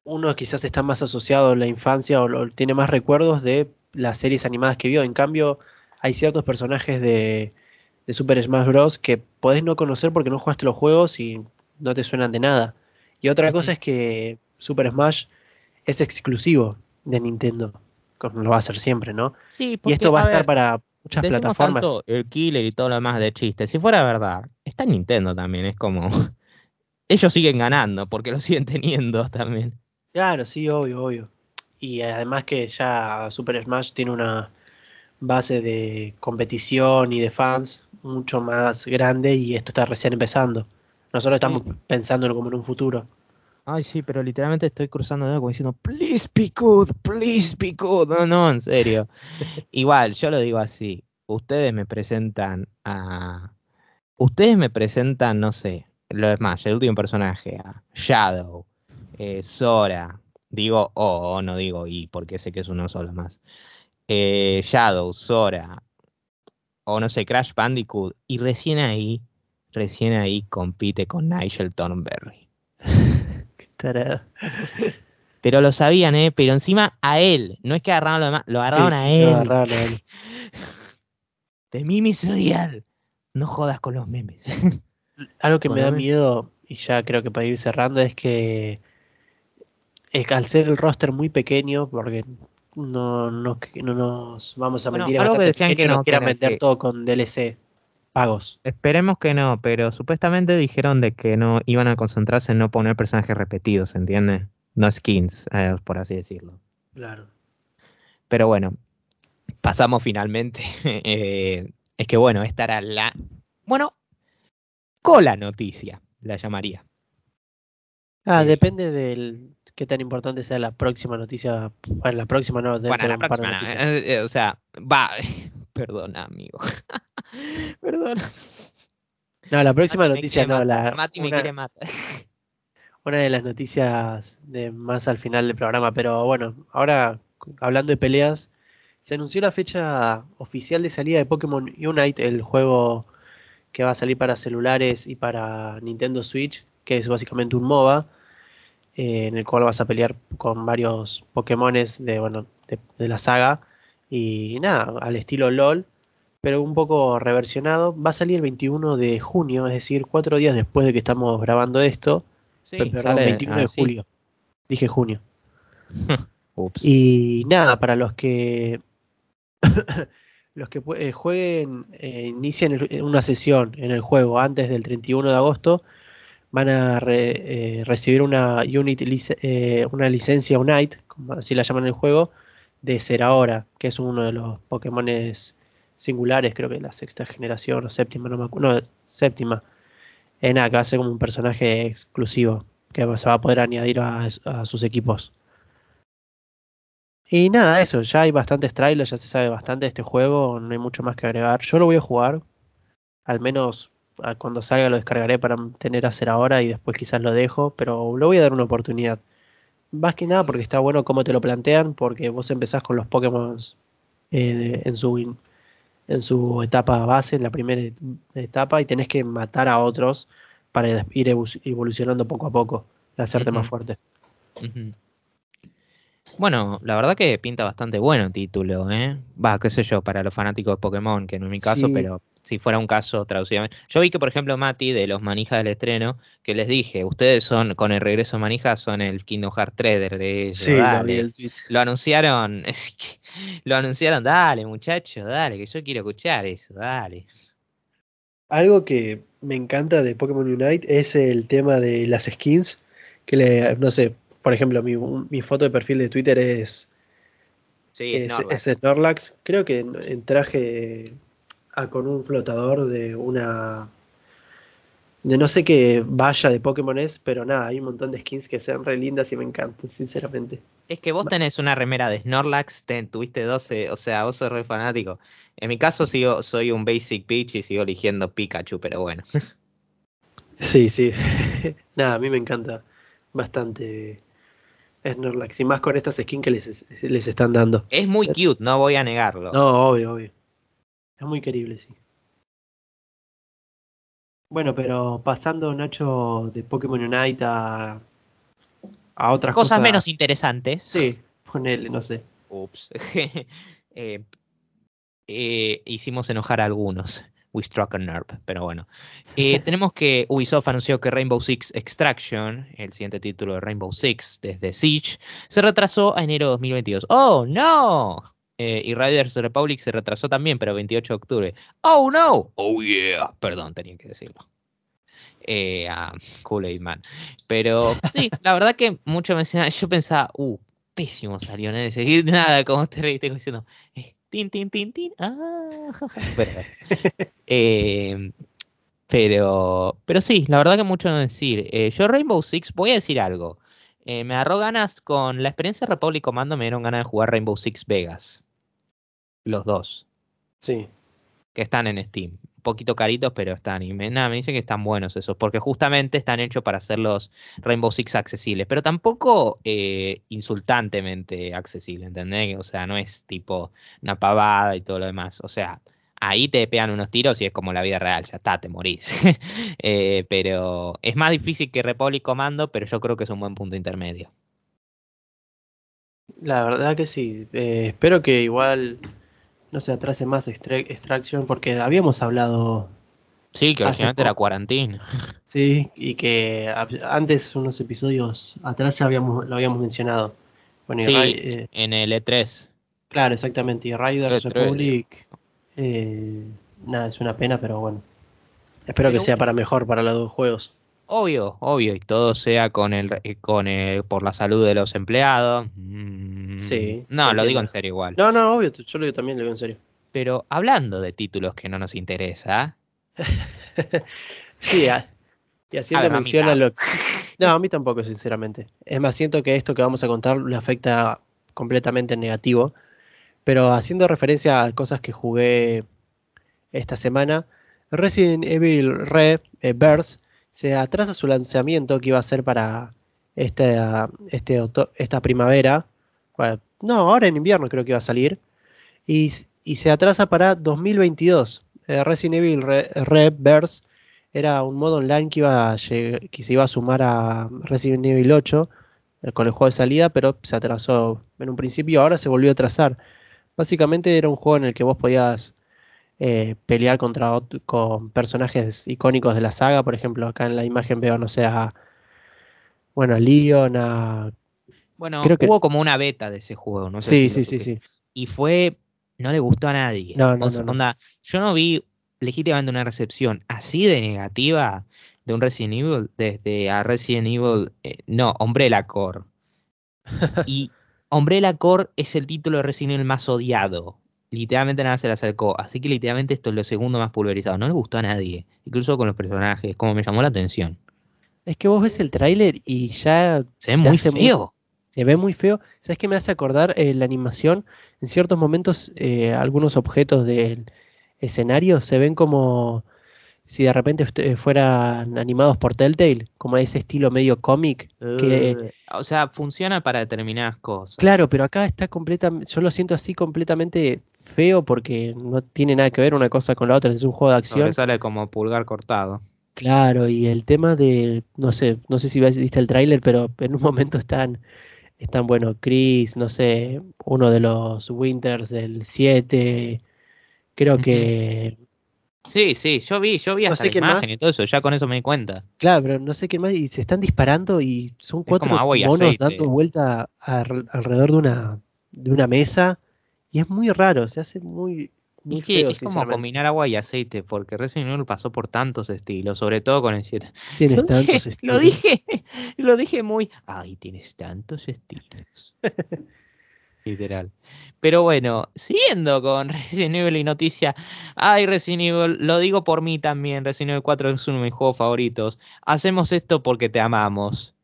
uno quizás está más asociado en la infancia o tiene más recuerdos de las series animadas que vio. En cambio, hay ciertos personajes de, de Super Smash Bros. que podés no conocer porque no jugaste los juegos y no te suenan de nada. Y otra cosa es que Super Smash es exclusivo de Nintendo, como lo va a ser siempre, ¿no? Sí, Y esto va a estar para muchas decimos plataformas. tanto el killer y todo lo demás de chiste. Si fuera verdad, está en Nintendo también, es como. [laughs] Ellos siguen ganando porque lo siguen teniendo también. Claro, sí, obvio, obvio. Y además que ya Super Smash tiene una base de competición y de fans mucho más grande y esto está recién empezando. Nosotros Sí. estamos pensándolo como en un futuro. Ay, sí, pero literalmente estoy cruzando dedos como diciendo, please be good, please be good. No, no, en serio. [laughs] Igual, yo lo digo así. Ustedes me presentan a. Ustedes me presentan, no sé, lo demás, el último personaje, a Shadow, eh, Sora. Digo O, no digo I, porque sé que es uno solo más. Eh, Shadow, Sora, o no sé, Crash Bandicoot. Y recién ahí, recién ahí compite con Nigel Thornberry. Tarado. Pero lo sabían, ¿eh? Pero encima a él. No es que agarraron lo demás, lo agarraron Sí, a sí, lo él. agarraron a él. [laughs] Real. No jodas con los memes. [laughs] Algo que me da Bueno, miedo, y ya creo que para ir cerrando, es que es que al ser el roster muy pequeño, porque no, no, no nos vamos a Bueno, mentir, es algo que decían que no, nos quieran vender que- todo con DLC pagos. Esperemos que no, pero supuestamente dijeron de que no iban a concentrarse en no poner personajes repetidos, ¿entiendes? No skins, eh, por así decirlo. Claro. Pero bueno, pasamos finalmente. [laughs] eh, es que bueno, esta era la. Bueno, cola noticia, la llamaría. Ah, Sí. depende del qué tan importante sea la próxima noticia. Bueno, la próxima no, Bueno, de la próxima, no, eh, eh, o sea, va. [laughs] Perdona, amigo. [laughs] [laughs] Perdona. No, la próxima Mati noticia no, matar, la, Mati me una, quiere matar. [laughs] una de las noticias de más al final del programa. Pero bueno, ahora hablando de peleas, se anunció la fecha oficial de salida de Pokémon Unite, el juego que va a salir para celulares y para Nintendo Switch, que es básicamente un MOBA, eh, en el cual vas a pelear con varios Pokémones de, bueno, de, de la saga. Y nada, al estilo LOL, pero un poco reversionado. Va a salir el 21 de junio, es decir, cuatro días después de que estamos grabando esto. Sí, Pe- Perdón, sale 21 de así. julio. Dije junio. [laughs] Ups. Y nada, para los que [laughs] los que eh, jueguen, eh, inicien el- una sesión en el juego antes del 31 de agosto, van a re- eh, recibir una unit lic- eh, una licencia Unite, como así la llaman en el juego, de Zeraora, que es uno de los Pokémones singulares, creo que la sexta generación o séptima, no me acuerdo, séptima. En nada, que como un personaje exclusivo que se va a poder añadir a, sus equipos. Y nada, eso, ya hay bastantes trailers, ya se sabe bastante de este juego, no hay mucho más que agregar. Yo lo voy a jugar, al menos cuando salga lo descargaré para tener a hacer ahora y después quizás lo dejo, pero lo voy a dar una oportunidad. Más que nada porque está bueno cómo te lo plantean, porque vos empezás con los Pokémon eh, en su en su etapa base, en la primera et- etapa, y tenés que matar a otros para ir evolucionando poco a poco, y hacerte más fuerte. Bueno, la verdad que pinta bastante bueno el título, ¿eh? Va, qué sé yo, para los fanáticos de Pokémon, que no es mi caso, Sí. pero si fuera un caso traducido. Yo vi que, por ejemplo, Mati, de los manijas del estreno, que les dije, ustedes son, con el regreso de manijas, son el Kingdom Hearts 3 de regreso. Sí, lo vi dale. el tweet. Lo anunciaron, [laughs] es que- lo anunciaron, dale, muchachos, dale, que yo quiero escuchar eso, dale. Algo que me encanta de Pokémon Unite es el tema de las skins. Que le, no sé, por ejemplo, mi, mi foto de perfil de Twitter es, Sí, es, Snorlax. es Snorlax. Creo que en, en traje con un flotador de una. de no sé qué valla de Pokémon es, pero nada, hay un montón de skins que sean re lindas y me encantan, [laughs] sinceramente. Es que vos tenés una remera de Snorlax, ten- tuviste 12, o sea, vos sos re fanático. En mi caso sigo, soy un basic bitch y sigo eligiendo Pikachu, pero bueno. [laughs] Sí, sí. [laughs] Nada, a mí me encanta bastante Snorlax. Y más con estas skins que les, les están dando. Es muy cute, no voy a negarlo. No, obvio, obvio. Es muy querible, sí. Bueno, pero pasando, Nacho, de Pokémon Unite a, a otras Cosas cosas. menos interesantes. Sí, ponele, no sé. Ups. [laughs] Eh, eh, hicimos enojar a algunos. We struck a nerve, pero bueno. Eh, [laughs] tenemos que Ubisoft anunció que Rainbow Six Extraction, el siguiente título de Rainbow Six desde Siege, se retrasó a enero de 2022. ¡Oh, no! Eh, y Riders Republic se retrasó también, pero 28 de octubre. ¡Oh, no! ¡Oh, yeah! Perdón, tenía que decirlo. Eh, a Kool-Aid Man. Pero sí, la verdad que mucho mencionaba. Yo pensaba, uh, pésimo salió, no seguir nada, como te reíste como diciendo, eh, tin, tin, tin, tin, ah. Pero, [laughs] eh, pero, pero sí, la verdad que mucho no decir. Eh, yo Rainbow Six, voy a decir algo. Eh, me agarró ganas con la experiencia de Republic Commando, me dieron ganas de jugar Rainbow Six Vegas. Los dos, Sí. que están en Steam. Un poquito caritos, pero están. Y me, nada, me dicen que están buenos esos, porque justamente están hechos para hacer los Rainbow Six accesibles, pero tampoco eh, insultantemente accesible, ¿entendés? O sea, no es tipo una pavada y todo lo demás. O sea, ahí te pegan unos tiros y es como la vida real, ya está, te morís. [laughs] Eh, pero es más difícil que Republic Commando, pero yo creo que es un buen punto intermedio. La verdad que sí. Eh, espero que igual no se atrase más Extra- Extraction porque habíamos hablado, Sí, que originalmente era cuarentena. [laughs] sí, y que antes, unos episodios atrás ya habíamos, lo habíamos mencionado. Bueno, Sí, eh, en el E E3. claro, exactamente. Y Riders Re- re- Republic, eh, nada, es una pena, pero bueno. Espero que sea para mejor para los dos juegos. Obvio, obvio, y todo sea con el, eh, con el, por la salud de los empleados. Mm, Sí, No, lo digo en serio igual. No, no, obvio, yo lo digo también, lo digo en serio. Pero hablando de títulos que no nos interesa, [laughs] Sí, a- y haciendo mención a lo No, a mí tampoco, sinceramente. Es más, siento que esto que vamos a contar le afecta completamente en negativo. Pero haciendo referencia a cosas que jugué esta semana, Resident Evil Re eh, se atrasa su lanzamiento que iba a ser para este, esta primavera. Bueno, no, ahora en invierno creo que iba a salir. Y, y se atrasa para 2022. Eh, Resident Evil Re, Re era un modo online que, iba que se iba a sumar a Resident Evil 8 eh, con el juego de salida, pero se atrasó en un principio, ahora se volvió a atrasar. Básicamente era un juego en el que vos podías eh, pelear contra con personajes icónicos de la saga, por ejemplo, acá en la imagen veo, no sé, a, bueno, a Leon, a... bueno, Creo que- hubo como una beta de ese juego, no sé Sí, si sí, sí, sí. Y fue, no le gustó a nadie. No, no, O sea, no, no. onda, yo no vi legítimamente una recepción así de negativa de un Resident Evil desde a Resident Evil, eh, no, Umbrella Core. [laughs] Y Umbrella Core es el título de Resident Evil más odiado. Literalmente nada se le acercó. Así que literalmente esto es lo segundo más pulverizado. No le gustó a nadie. Incluso con los personajes. Como me llamó la atención. Es que vos ves el tráiler y ya Se ve muy- feo. Se ve muy feo. ¿Sabes qué me hace acordar eh, la animación? En ciertos momentos, eh, algunos objetos del escenario se ven como si de repente est- eh, fueran animados por Telltale, como ese estilo medio cómic. Que, Eh, o sea, funciona para determinadas cosas. claro, pero acá está completamente, yo lo siento así completamente feo porque no tiene nada que ver una cosa con la otra, es un juego de acción. sale como pulgar cortado. Claro, y el tema de, no sé, no sé si viste el tráiler, pero en un momento están, están, bueno, Chris, no sé, uno de los Winters del 7, creo que Sí, sí, yo vi, yo vi No hasta la imagen más. y todo eso, ya con eso me di cuenta. Claro, pero no sé qué más, y se están disparando y son cuatro monos dando vuelta alrededor de una, de una mesa y es muy raro, se hace muy, muy Es que feo, es como combinar agua y aceite, porque Resident Evil pasó por tantos estilos, sobre todo con el 7. Tienes Lo dije, tantos lo estilos. dije, [laughs] lo dije muy. Ay, tienes tantos estilos. [laughs] Literal. Pero bueno, siguiendo con [laughs] Resident Evil y noticia. Ay, Resident Evil, lo digo por mí también. Resident Evil 4 es uno de mis juegos favoritos. Hacemos esto porque te amamos.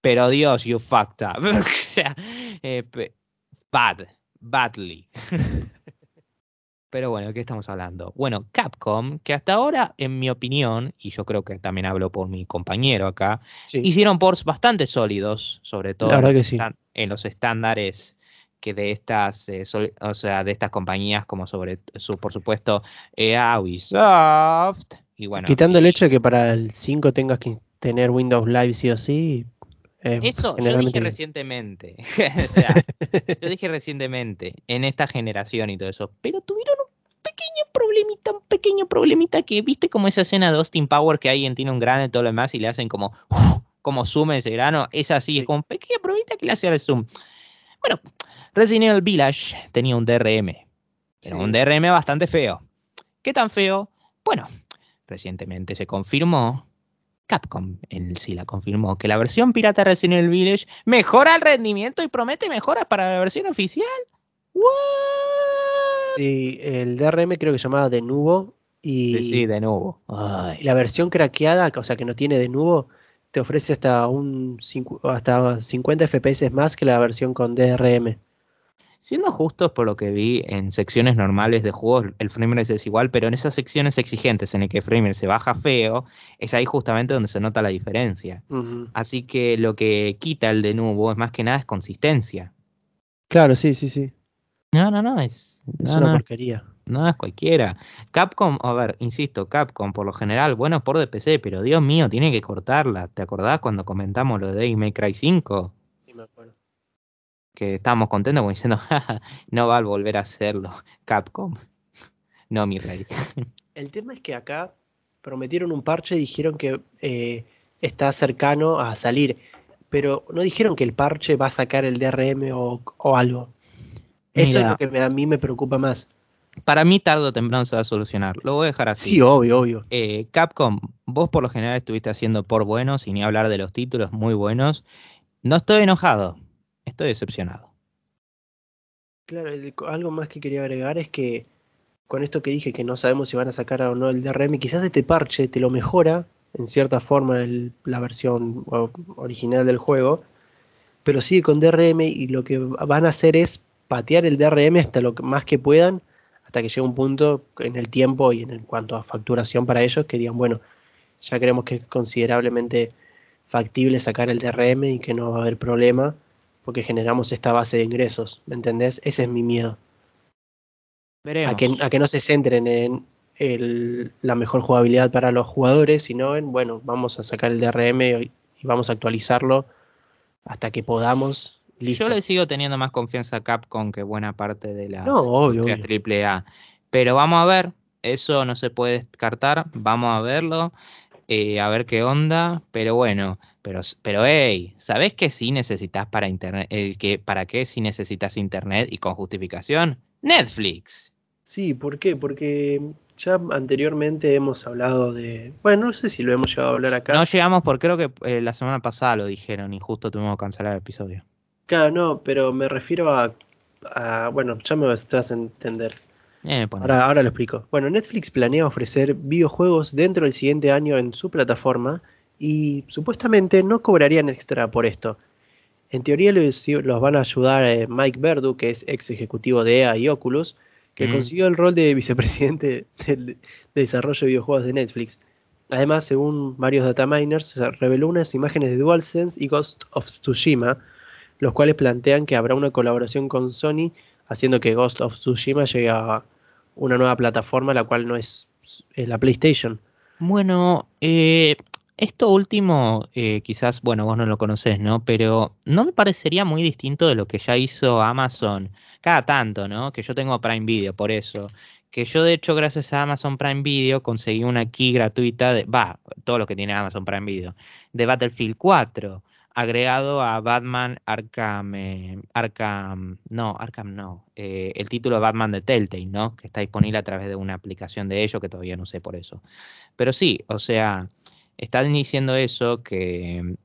Pero Dios, you fucked up. [laughs] o sea, eh, bad, badly. [laughs] Pero bueno, ¿de qué estamos hablando? Bueno, Capcom, que hasta ahora, en mi opinión, y yo creo que también hablo por mi compañero acá, Sí. hicieron ports bastante sólidos, sobre todo en los, sí. en los estándares que de estas, eh, sol- o sea, de estas compañías, como sobre, su, por supuesto, EA, Ubisoft, y bueno, Quitando el hecho de que para el 5 tengas que tener Windows Live sí o sí, es eso yo generalmente dije bien. recientemente, [laughs] o sea, yo dije recientemente, en esta generación y todo eso, pero tuvieron un pequeño problemita, un pequeño problemita que, viste como esa escena de Austin Power que alguien tiene un grano y todo lo demás y le hacen como, como zoom ese grano, es así, es como un pequeño problemita que le hace al zoom. Bueno, Resident Evil Village tenía un DRM, pero Sí. un DRM bastante feo. ¿Qué tan feo? Bueno, recientemente se confirmó, Capcom en sí la confirmó, que la versión pirata de Resident Evil Village mejora el rendimiento y promete mejoras para la versión oficial. ¿What? Sí, el DRM creo que se llamaba de nuevo y Sí, sí, de nuevo. Ay, la versión craqueada, o sea que no tiene de nuevo, te ofrece hasta un hasta 50 FPS más que la versión con DRM. Siendo justos por lo que vi en secciones normales de juegos, el framerate es igual, pero en esas secciones exigentes en el que el framerate se baja feo, es ahí justamente donde se nota la diferencia. Así que lo que quita el de nuevo es más que nada es consistencia. Claro, sí, sí, sí. No, no, no, es, Es no, una no, porquería. no es cualquiera. Capcom, a ver, insisto, Capcom por lo general, bueno por de PC, pero Dios mío, tiene que cortarla. ¿Te acordás cuando comentamos lo de Devil May Cry 5? Que estábamos contentos como diciendo, "Jaja, no va a volver a hacerlo, Capcom. No, mi rey. El tema es que acá prometieron un parche y dijeron que eh, está cercano a salir, pero no dijeron que el parche va a sacar el DRM o, o algo. Eso es lo que me- a mí me preocupa más. Para mí tarde o temprano se va a solucionar. Lo voy a dejar así. Sí, obvio, obvio. Eh, Capcom, vos por lo general estuviste haciendo por buenos y ni hablar de los títulos muy buenos. No estoy enojado, estoy decepcionado. Claro, algo más que quería agregar es que con esto que dije que no sabemos si van a sacar o no el DRM, quizás este parche te lo mejora en cierta forma la versión original del juego, pero sigue con DRM y lo que van a hacer es patear el DRM hasta lo más que puedan, hasta que llegue un punto en el tiempo y en cuanto a facturación para ellos que digan, bueno, ya creemos que es considerablemente factible sacar el DRM y que no va a haber problema porque generamos esta base de ingresos, ¿me entendés? Ese es mi miedo. Veremos. A que, a que no se centren en el- la mejor jugabilidad para los jugadores, sino en, bueno, vamos a sacar el DRM y, y vamos a actualizarlo hasta que podamos. Listo. Yo le sigo teniendo más confianza a Capcom que buena parte de las No, obvio, industrias obvio. triple A. Pero vamos a ver, eso no se puede descartar, vamos a verlo, eh, a ver qué onda, pero bueno, pero, pero hey, ¿sabés que sí necesitas para internet, eh, que, para qué si necesitas internet y con justificación? Netflix. Sí, ¿por qué? Porque ya anteriormente hemos hablado de. Bueno, no sé si lo hemos llegado a hablar acá. No llegamos por creo que eh, la semana pasada lo dijeron y justo tuvimos que cancelar el episodio. Claro, no, pero me refiero a. a- bueno, ya me vas a entender. Eh, Ahora, ahora lo explico. Bueno, Netflix planea ofrecer videojuegos dentro del siguiente año en su plataforma y supuestamente no cobrarían extra por esto. En teoría los, los van a ayudar eh, Mike Verdu, que es ex ejecutivo de EA y Oculus, que Mm. consiguió el rol de vicepresidente [laughs] del de desarrollo de videojuegos de Netflix. Además, según varios dataminers, se reveló unas imágenes de DualSense y Ghost of Tsushima, los cuales plantean que habrá una colaboración con Sony, haciendo que Ghost of Tsushima llegue a una nueva plataforma, la cual no es la PlayStation. Bueno, eh, esto último, eh, quizás, bueno, vos no lo conocés, ¿no? Pero no me parecería muy distinto de lo que ya hizo Amazon cada tanto, ¿no? Que yo tengo Prime Video, por eso. que yo de hecho gracias a Amazon Prime Video conseguí una key gratuita de, va, todo lo que tiene Amazon Prime Video, de Battlefield 4, agregado a Batman Arkham, eh, Arkham, no, Arkham no, eh, el título de Batman de Telltale, ¿no? Que está disponible a través de una aplicación de ellos que todavía no sé por eso. Pero sí, o sea, están diciendo eso que...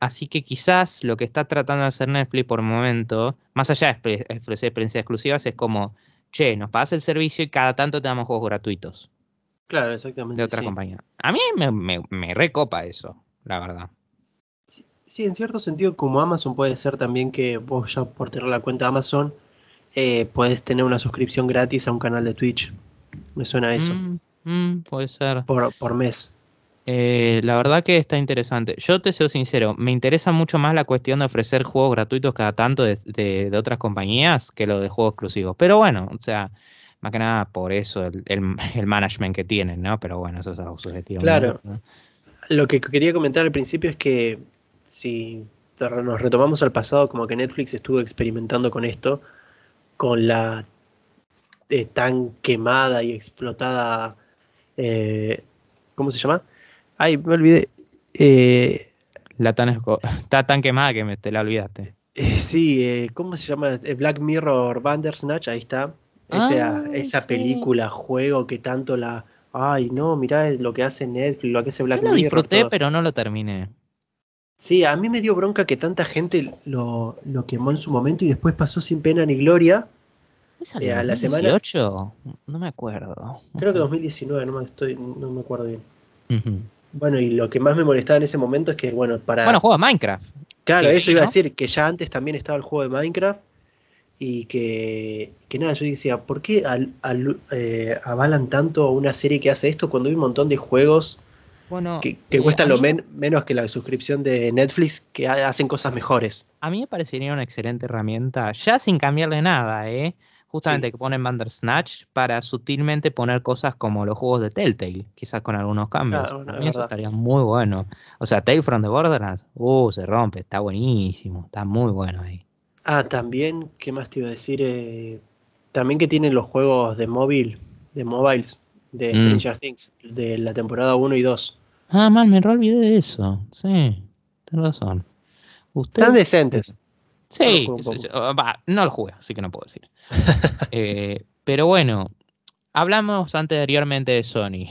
Así que quizás lo que está tratando de hacer Netflix por el momento, más allá de ofrecer experiencias exclusivas, es como che, nos pagas el servicio y cada tanto te damos juegos gratuitos. Claro, exactamente. De otra compañía. A mí me, recopa eso, la verdad. Sí, en cierto sentido, como Amazon puede ser también que vos ya por tener la cuenta Amazon, eh, puedes tener una suscripción gratis a un canal de Twitch. Me suena a eso. Mm, mm, puede ser. Por, por mes. Eh, la verdad que está interesante. Yo te soy sincero, me interesa mucho más la cuestión de ofrecer juegos gratuitos cada tanto de, otras compañías que lo de juegos exclusivos. Pero bueno, o sea, más que nada por eso el, el, management que tienen, ¿no? Pero bueno, eso es algo subjetivo. Claro. Lo que quería comentar al principio es que si nos retomamos al pasado, como que Netflix estuvo experimentando con esto, con la eh, tan quemada y explotada, eh, ¿cómo se llama? Ay, me olvidé. Eh, la tan está [laughs] tan quemada que me te la olvidaste. Eh, sí, eh, ¿cómo se llama? Black Mirror Bandersnatch, ahí está. Esa, ah, esa película, juego que tanto la. Ay, no, mirá lo que hace Netflix, lo que hace Black Yo lo disfruté, pero no lo terminé. Sí, a mí me dio bronca que tanta gente lo, lo quemó en su momento y después pasó sin pena ni gloria. ¿2018? a la semana. No me acuerdo. Creo que 2019, no me, estoy, no me acuerdo bien. Bueno, y lo que más me molestaba en ese momento es que, bueno, para. Bueno, juego de Minecraft. Claro, eso iba a decir que ya antes también estaba el juego de Minecraft y que, que nada, yo decía, ¿por qué eh, avalan tanto una serie que hace esto cuando hay un montón de juegos bueno, que, que eh, cuestan lo menos que la suscripción de Netflix que hacen cosas mejores? A mí me parecería una excelente herramienta, ya sin cambiarle nada, ¿eh? justamente que ponen Bandersnatch para sutilmente poner cosas como los juegos de Telltale, quizás con algunos cambios. eso estaría muy bueno. O sea, Tale from the Borderlands, uh, se rompe, está buenísimo, está muy bueno ahí. Ah, también, ¿qué más te iba a decir? Eh, también que tienen los juegos de móvil, de mobiles, de mm. Stranger Things, de la temporada 1 y 2. Ah, mal, me olvidé de eso. Sí, tienes razón. Están decentes. Sí, no lo jugué, así que no puedo decir. [laughs] Eh, pero bueno, hablamos anteriormente de Sony.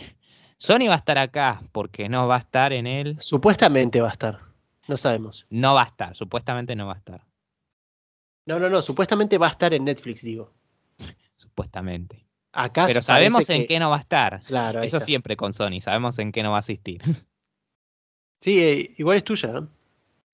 Sony va a estar acá porque no va a estar en él. Supuestamente va a estar. No sabemos. No va a estar, supuestamente no va a estar. No, no, no, supuestamente va a estar en Netflix, digo. [laughs] supuestamente. Acá Pero sabemos en qué no va a estar. Claro, Eso siempre con Sony, sabemos en qué no va a asistir. Sí, eh, igual es tuya, ¿no?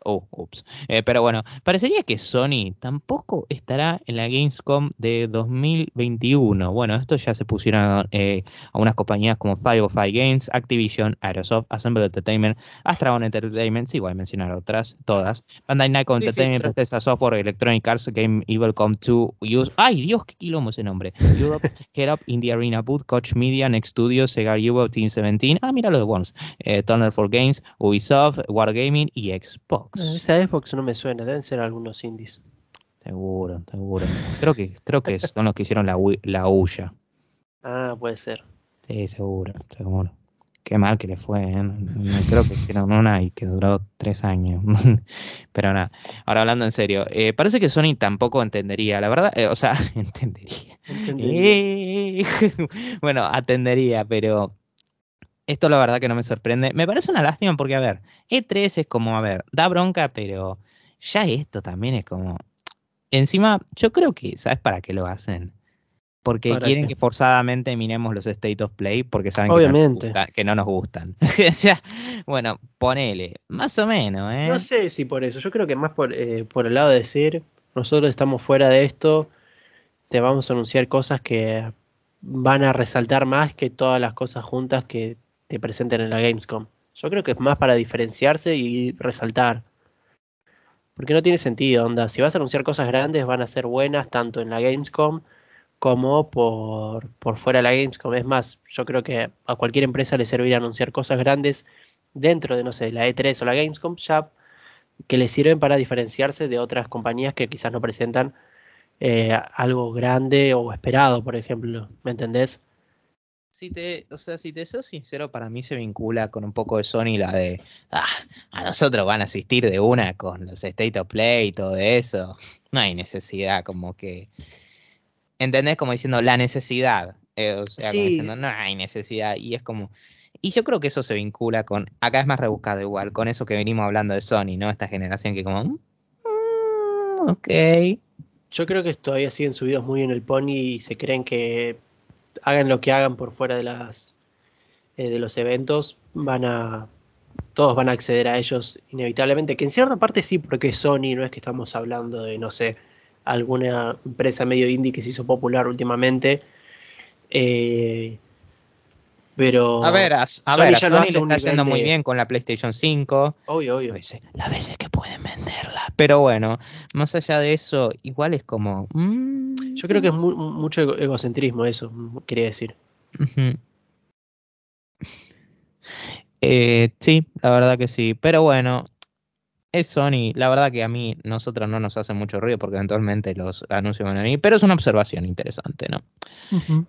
Oh, ups. Eh, pero bueno, parecería que Sony tampoco estará en la Gamescom de 2021. Bueno, esto ya se pusieron eh, a unas compañías como 505 Games, Activision, Aerosoft, Assemble Entertainment, Astragon Entertainment, sí, voy a mencionar otras, todas. Bandai Namco Entertainment, Bethesda Software, Electronic Arts, Game Evil Come to Use. ¡Ay, Dios, qué quilombo ese nombre! Europe, [laughs] Head Up, Indie Arena Boot, Coach Media, Next Studios, Sega Europe, Team 17. Ah, mira lo de Worms. Eh, Turner for Games, Ubisoft, Wargaming y Xbox. Eh, esa Xbox no me suena, deben ser algunos indies. Seguro, seguro. Creo que, creo que son los que hicieron la, la Uya. Ah, puede ser. Sí, seguro, seguro. Qué mal que le fue, ¿eh? no, creo que hicieron una y que duró tres años. [laughs] Pero nada, ahora hablando en serio, eh, parece que Sony tampoco entendería, la verdad, o sea, [laughs] entendería. [laughs] bueno, atendería, pero esto la verdad que no me sorprende. Me parece una lástima porque, a ver, E3 es como, a ver, da bronca, pero ya esto también es como... Encima, yo creo que, ¿sabes para qué lo hacen? Porque quieren que forzadamente miremos los State of Play porque saben Que, no nos gustan. [laughs] o sea, bueno, ponele, más o menos, ¿eh? No sé si por eso, yo creo que más por, eh, por el lado de decir, nosotros estamos fuera de esto, te vamos a anunciar cosas que van a resaltar más que todas las cosas juntas que te presenten en la Gamescom. Yo creo que es más para diferenciarse y resaltar. Porque no tiene sentido, onda. Si vas a anunciar cosas grandes, van a ser buenas tanto en la Gamescom como por, por fuera de la Gamescom. Es más, yo creo que a cualquier empresa le serviría anunciar cosas grandes dentro de, no sé, la E3 o la Gamescom, ya que le sirven para diferenciarse de otras compañías que quizás no presentan eh, algo grande o esperado, por ejemplo. ¿Me entendés? Si te, o sea, si te soy sincero, para mí se vincula con un poco de Sony la de, ah, a nosotros van a asistir de una con los State of Play y todo eso. No hay necesidad, como que, ¿entendés? Como diciendo la necesidad. Eh, o sea, como diciendo, no hay necesidad. Y es como, y yo creo que eso se vincula con, acá es más rebuscado igual, con eso que venimos hablando de Sony, ¿no? Esta generación que como, mm, ok. Yo creo que todavía siguen subidos muy en el pony y se creen que hagan lo que hagan por fuera de las eh, de los eventos, van a todos van a acceder a ellos inevitablemente, que en cierta parte sí, porque Sony, no es que estamos hablando de, no sé, alguna empresa medio indie que se hizo popular últimamente. eh, pero A ver, a, a Sony ver, a Sony le un está yendo muy bien con la PlayStation 5. obvio, obvio. veces, las veces que pueden venderla. Pero bueno, más allá de eso, igual es como. mm, Yo creo que es mu- mucho ego- egocentrismo eso, quería decir. Eh, sí, la verdad que sí. Pero bueno, es Sony. La verdad que a mí, nosotros no nos hace mucho ruido porque eventualmente los anuncios van a venir. Pero es una observación interesante, ¿no?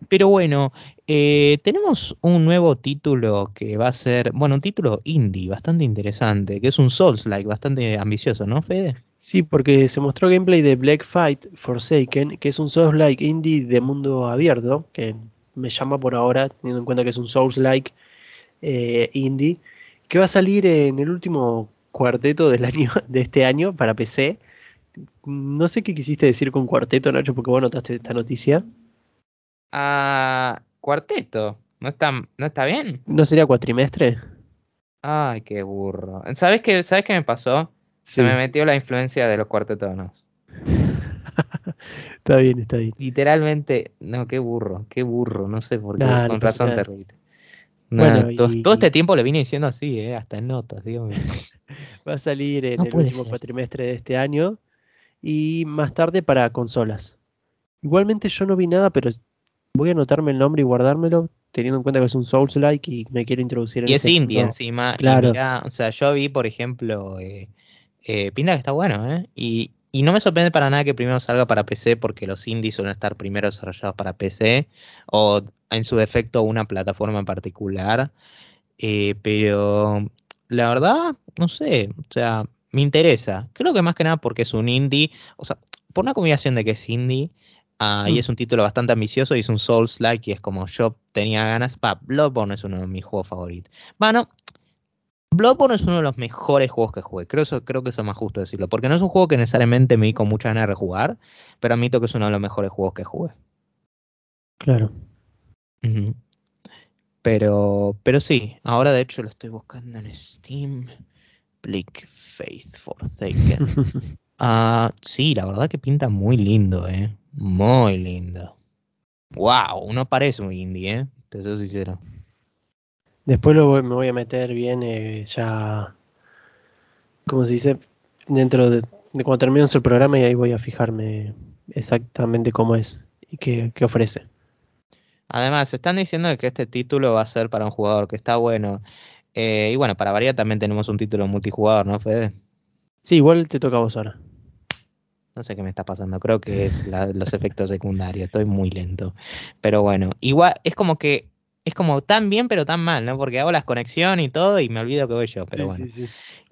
Pero bueno, eh, tenemos un nuevo título que va a ser, bueno, un título indie bastante interesante, que es un Souls-like bastante ambicioso, ¿no, Fede? Sí, porque se mostró gameplay de Black Fight Forsaken, que es un Souls-like indie de mundo abierto, que me llama por ahora, teniendo en cuenta que es un Souls-like eh, indie, que va a salir en el último cuarteto del año, [laughs] de este año para PC. No sé qué quisiste decir con cuarteto, Nacho, porque vos notaste esta noticia. Ah, cuarteto, ¿no está, no está bien? ¿No sería cuatrimestre? Ay, qué burro. ¿Sabes qué, ¿sabes qué me pasó? Se me metió la influencia de los cuartetonos. [laughs] está bien, está bien. Literalmente, no, qué burro, qué burro, no sé por qué, Nah, no con pasa razón te reíste. Bueno, y- todo este tiempo le vine diciendo así, eh, hasta en notas, Dios [laughs] mío. Va a salir en No el último ser. cuatrimestre de este año y más tarde para consolas. Igualmente yo no vi nada, pero voy a anotarme el nombre y guardármelo, teniendo en cuenta que es un Souls-like y me quiero introducir en Y es ese indie mundo. encima. Claro. Mirá, o sea, yo vi, por ejemplo, eh, eh, pinta que está bueno, ¿eh? Y, y no me sorprende para nada que primero salga para PC, porque los indies suelen estar primero desarrollados para PC, o en su defecto una plataforma en particular. Eh, pero la verdad, no sé, o sea, me interesa. Creo que más que nada porque es un indie, o sea, por una combinación de que es indie. ah, y Mm. es un título bastante ambicioso y es un Souls-like y es como yo tenía ganas. Bloodborne es uno de mis juegos favoritos. Bueno, Bloodborne es uno de los mejores juegos que jugué. Creo, eso, creo que eso es más justo decirlo. Porque no es un juego que necesariamente me di con mucha ganas de rejugar, pero admito que es uno de los mejores juegos que jugué. Claro. Pero, pero sí, ahora de hecho lo estoy buscando en Steam. Bleak Faith Forsaken. [laughs] Ah, sí, la verdad que pinta muy lindo, eh. Muy lindo. Wow, no parece un indie, eh. Te soy sincero. Después lo voy- me voy a meter bien eh, ya, ¿cómo se dice? Dentro de, de cuando terminemos el programa y ahí voy a fijarme exactamente cómo es y qué, qué ofrece. Además, están diciendo que este título va a ser para un jugador que está bueno. Eh, y bueno, para variar también tenemos un título multijugador, ¿no, Fede? Sí, igual te toca a vos ahora. No sé qué me está pasando, creo que es la- los efectos secundarios, estoy muy lento. Pero bueno, igual es como que es como tan bien pero tan mal, ¿no? Porque hago las conexiones y todo y me olvido que voy yo, pero bueno.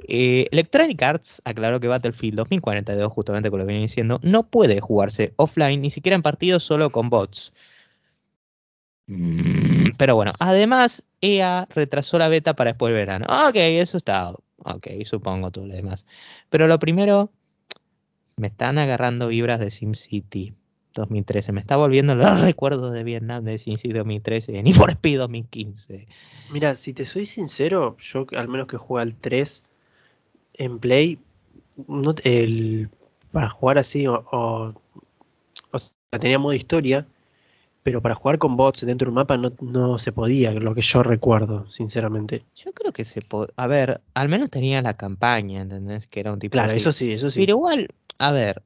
Eh, Electronic Arts aclaró que Battlefield 2042, justamente como lo venía diciendo, no puede jugarse offline, ni siquiera en partidos solo con bots. Mm, Pero bueno, además EA retrasó la beta para después del verano. Ok, eso está. Ok, supongo todo lo demás. Pero lo primero, me están agarrando vibras de SimCity 2013. Me está volviendo los [laughs] recuerdos de Vietnam de SimCity 2013 ni por Speed 2015. Mira, si te soy sincero, yo al menos que juego al 3 en Play, no, el, para jugar así, o, o, o sea, tenía modo historia, pero para jugar con bots dentro de un mapa no, no se podía, lo que yo recuerdo, sinceramente. Yo creo que se puede. A ver, al menos tenía la campaña, ¿entendés? Que era un tipo Claro, así. eso sí, eso sí. Pero igual, a ver,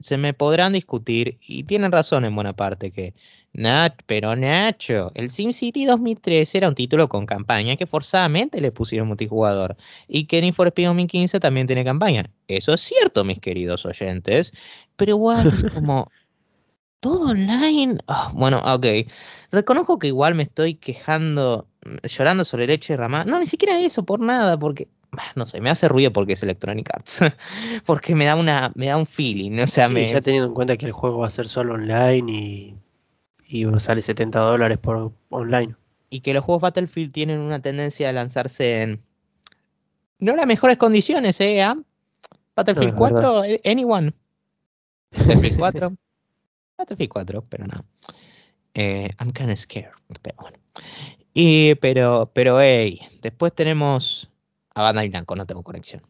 se me podrán discutir, y tienen razón en buena parte, que Nach, pero Nacho, el SimCity 2013 era un título con campaña que forzadamente le pusieron multijugador, y que Need for Speed 2015 también tiene campaña. Eso es cierto, mis queridos oyentes, pero igual [laughs] como... Todo online. Ah, bueno, ok. Reconozco que igual me estoy quejando, llorando sobre leche derramada. No, ni siquiera eso, por nada, porque no sé, me hace ruido porque es Electronic Arts. [laughs] porque me da una, me da un feeling. O sea, Sí, me. ya teniendo en cuenta que el juego va a ser solo online y, y sale 70 dólares por online. Y que los juegos Battlefield tienen una tendencia a lanzarse en. No las mejores condiciones, ¿eh? ¿Ah? Battlefield es 4, eh, anyone. Battlefield 4. [laughs] Battlefield 4, pero no. Eh, I'm kinda scared, pero bueno. Y, pero, pero, hey, después tenemos a Bandai Namco, no tengo conexión.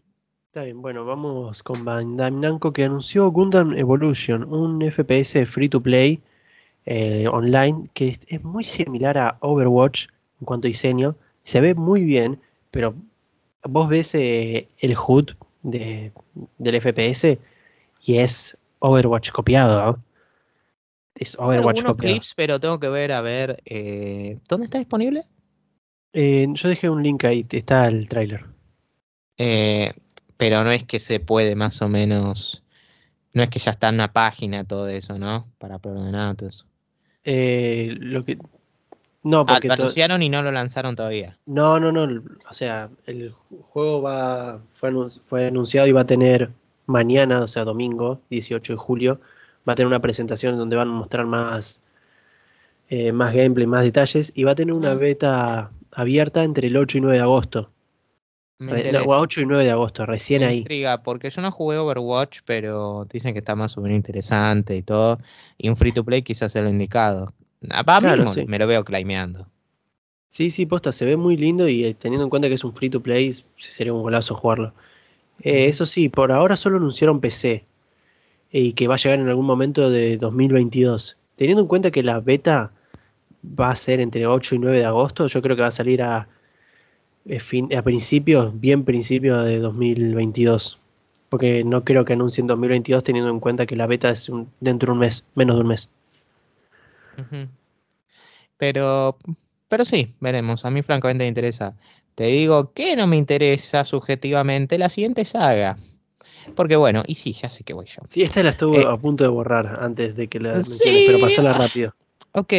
Está bien, bueno, vamos con Bandai Namco que anunció Gundam Evolution, un FPS free to play eh, online que es, muy similar a Overwatch en cuanto a diseño. Se ve muy bien, pero vos ves eh, el HUD de, del FPS y es Overwatch copiado. ¿no? Es Hay Overwatch algunos copiado. clips, pero tengo que ver, a ver, eh, ¿dónde está disponible? Eh, yo dejé un link ahí, está el tráiler. Eh, pero no es que se puede más o menos, no es que ya está en una página todo eso, ¿no? Para preordenar todo eso. Eh, lo que no, Ah, porque lo anunciaron y no lo lanzaron todavía. No, no, no. O sea, el juego va fue, anun- fue anunciado y va a tener mañana, o sea, domingo, 18 de julio, va a tener una presentación donde van a mostrar más, eh, más gameplay, más detalles, y va a tener una Ah. beta abierta entre el 8 y 9 de agosto. Me no, interesa. 8 y 9 de agosto, recién Me ahí. intriga, porque yo no jugué Overwatch, pero dicen que está más o menos interesante y todo. Y un free to play quizás sea lo indicado. Ah, va, Claro, sí. me lo veo claimeando. Sí, sí, posta, se ve muy lindo y eh, teniendo en cuenta que es un free to play, sería un golazo jugarlo. Eh, eso sí, por ahora solo anunciaron PC y que va a llegar en algún momento de 2022. Teniendo en cuenta que la beta va a ser entre 8 y 9 de agosto, yo creo que va a salir a, eh, fin- a principios, bien principios de 2022. Porque no creo que anuncien 2022 teniendo en cuenta que la beta es un- dentro de un mes, menos de un mes. Pero, pero sí, veremos. A mí francamente me interesa. Te digo que no me interesa subjetivamente la siguiente saga. Porque bueno, y sí, ya sé que voy yo. Sí, esta la estuve Eh, a punto de borrar antes de que la sí, menciones, pero pasala rápido. Ok,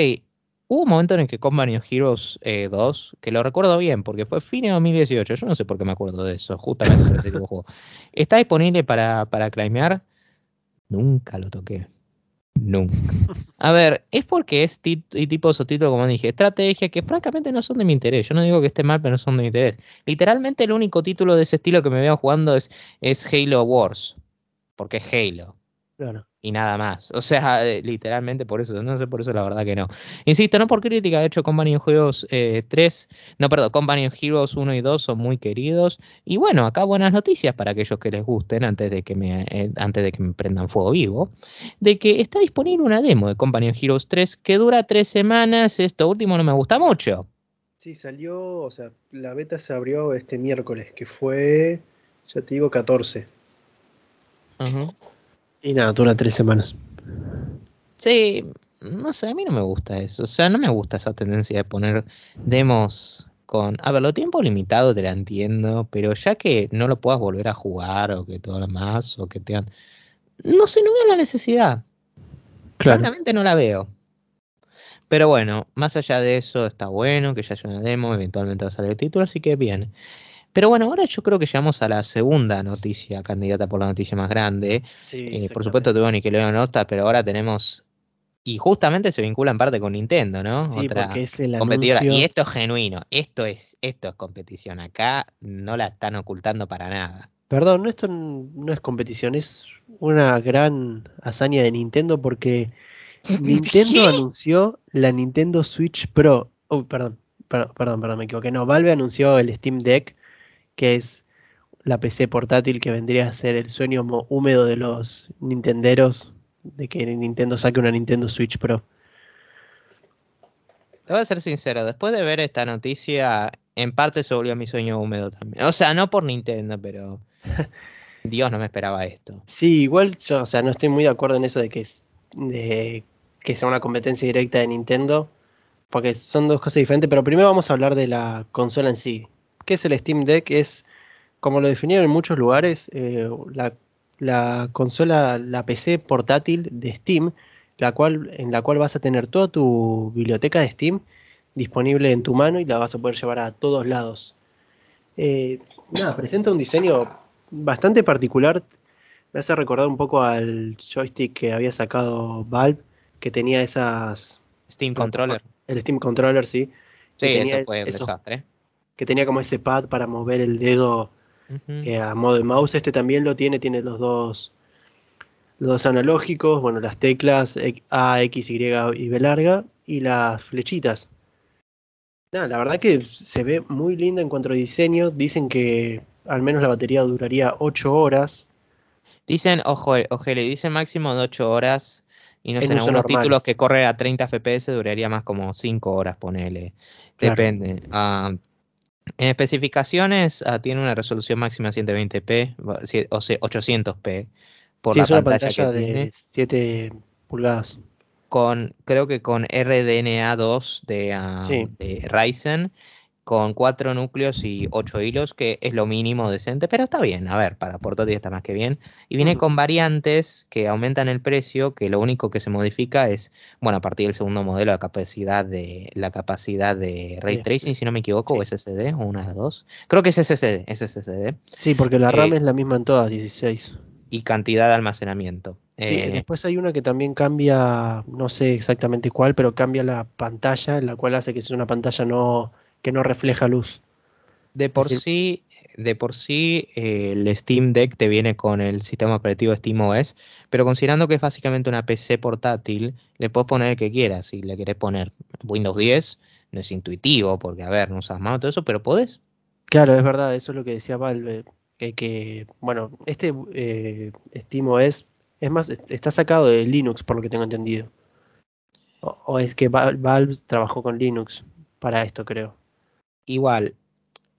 hubo un momento en el que Company of Heroes eh, 2, que lo recuerdo bien, porque fue fin de 2018, yo no sé por qué me acuerdo de eso, justamente por este tipo de juego. [laughs] ¿Está disponible para, para claimear? Nunca lo toqué. Nunca. A ver, es porque es tipo subtítulo, como dije, estrategia que francamente no son de mi interés. Yo no digo que esté mal, pero no son de mi interés. Literalmente el único título de ese estilo que me veo jugando es, es Halo Wars, porque es Halo Claro. y nada más. O sea, eh, literalmente por eso, no sé por eso la verdad que no. Insisto, no por crítica, de hecho Company of Heroes eh, 3, no perdón, Company of Heroes 1 y 2 son muy queridos. Y bueno, acá buenas noticias para aquellos que les gusten antes de que me, eh, antes de que me prendan fuego vivo, de que está disponible una demo de Company of Heroes 3 que dura tres semanas, esto último no me gusta mucho. Sí, salió, o sea, la beta se abrió este miércoles, que fue, ya te digo, 14. Ujú. Y nada, dura tres semanas. Sí, no sé, a mí no me gusta eso. O sea, no me gusta esa tendencia de poner demos con... A ver, lo tiempo limitado te la entiendo, pero ya que no lo puedas volver a jugar o que todo lo más, o que te han... No sé, no veo la necesidad. Francamente no la veo. Pero bueno, más allá de eso, está bueno que ya haya una demo, eventualmente va a salir el título, así que bien. Pero bueno, ahora yo creo que llegamos a la segunda noticia, candidata por la noticia más grande. Sí, Eh, por supuesto tuvo Nickelodeon Star, pero ahora tenemos... Y justamente se vincula en parte con Nintendo, ¿no? Sí, Otra porque es el competidora. anuncio. Y esto es genuino, esto es, esto es competición. Acá no la están ocultando para nada. Perdón, no, esto no es competición, es una gran hazaña de Nintendo porque [laughs] Nintendo ¿Qué? anunció la Nintendo Switch Pro. Oh, perdón, per- perdón, perdón, me equivoqué. No, Valve anunció el Steam Deck, que es la PC portátil que vendría a ser el sueño húmedo de los nintenderos de que Nintendo saque una Nintendo Switch Pro. Te voy a ser sincero, después de ver esta noticia, en parte se volvió mi sueño húmedo también. O sea, no por Nintendo, pero [laughs] Dios no me esperaba esto. Sí, igual yo, o sea, no estoy muy de acuerdo en eso de que, de que sea una competencia directa de Nintendo, porque son dos cosas diferentes, pero primero vamos a hablar de la consola en sí. ¿Qué es el Steam Deck? Es, como lo definieron en muchos lugares, eh, la, la consola, la PC portátil de Steam, la cual, en la cual vas a tener toda tu biblioteca de Steam disponible en tu mano y la vas a poder llevar a todos lados. Eh, nada, presenta un diseño bastante particular. Me hace recordar un poco al joystick que había sacado Valve, que tenía esas. Steam Controller. El Steam Controller, sí. Sí, eso fue un esos- desastre. Que tenía como ese pad para mover el dedo eh, a modo de mouse. Este también lo tiene, tiene los dos, los dos analógicos, bueno, las teclas A, X, Y y B larga y las flechitas. Nada, la verdad que se ve muy linda en cuanto a diseño. Dicen que al menos la batería duraría 8 horas. Dicen, ojo, ojo, le dicen máximo de 8 horas. Y no En sé, en algunos normal. títulos que corre a 30 FPS duraría más como 5 horas, ponele. Claro. Depende. Ah, en especificaciones ah, tiene una resolución máxima 120p, va- sie- o sea, 800p por Sí, la es una pantalla, pantalla que de tiene. 7 pulgadas. Con, creo que con RDNA2 de, ah, Sí. de Ryzen, con 4 núcleos y 8 hilos, que es lo mínimo decente, pero está bien, a ver, para portátil está más que bien. Y viene con variantes que aumentan el precio, que lo único que se modifica es, bueno, a partir del segundo modelo, la capacidad de, la capacidad de ray tracing, si no me equivoco, o. SSD, o una de dos. Creo que es SSD, es SSD. Sí, porque la Eh, RAM es la misma en todas, 16. Y cantidad de almacenamiento. Sí, Eh, después hay una que también cambia, no sé exactamente cuál, pero cambia la pantalla, la cual hace que sea una pantalla no, que no refleja luz. De por decir- sí, de por sí, eh, el Steam Deck te viene con el sistema operativo SteamOS, pero considerando que es básicamente una PC portátil, le puedes poner el que quieras. Si le querés poner Windows 10, no es intuitivo, porque a ver, no usas más todo eso, pero podés. Claro, es verdad, eso es lo que decía Valve, que, que, bueno, este eh, SteamOS, es más, est- está sacado de Linux, por lo que tengo entendido. O, o es que Val- Valve trabajó con Linux para esto, creo. Igual,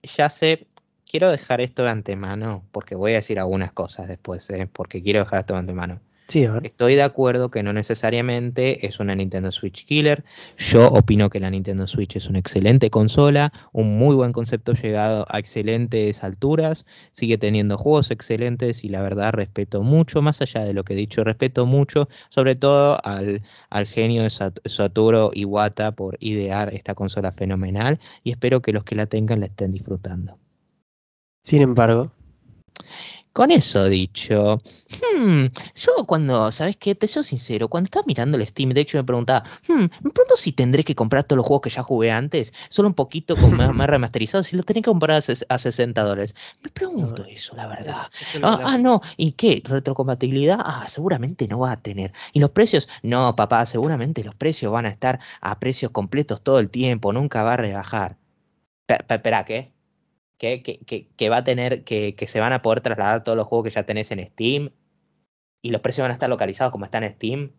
ya sé, quiero dejar esto de antemano, porque voy a decir algunas cosas después, ¿eh? porque quiero dejar esto de antemano. Sí, a ver. Estoy de acuerdo que no necesariamente es una Nintendo Switch killer. Yo opino que la Nintendo Switch es una excelente consola, un muy buen concepto llegado a excelentes alturas, sigue teniendo juegos excelentes y la verdad respeto mucho, más allá de lo que he dicho, respeto mucho, sobre todo al, al genio de Sat- Satoru Iwata por idear esta consola fenomenal y espero que los que la tengan la estén disfrutando. Sin embargo, Con eso dicho, hmm, yo cuando, ¿sabes qué? Te soy sincero, cuando estaba mirando el Steam Deck yo me preguntaba, hmm, me pregunto si tendré que comprar todos los juegos que ya jugué antes, solo un poquito con más, [laughs] más remasterizado, si los tenés que comprar a, ses- a 60 dólares. Me pregunto eso, la verdad. Ah, ah, no, ¿y qué? ¿Retrocompatibilidad? Ah, seguramente no va a tener. ¿Y los precios? No, papá, seguramente los precios van a estar a precios completos todo el tiempo, nunca va a rebajar. Pe- pe- Espera. ¿Qué? ¿Que, que, que va a tener, que, que se van a poder trasladar todos los juegos que ya tenés en Steam? ¿Y los precios van a estar localizados como están en Steam?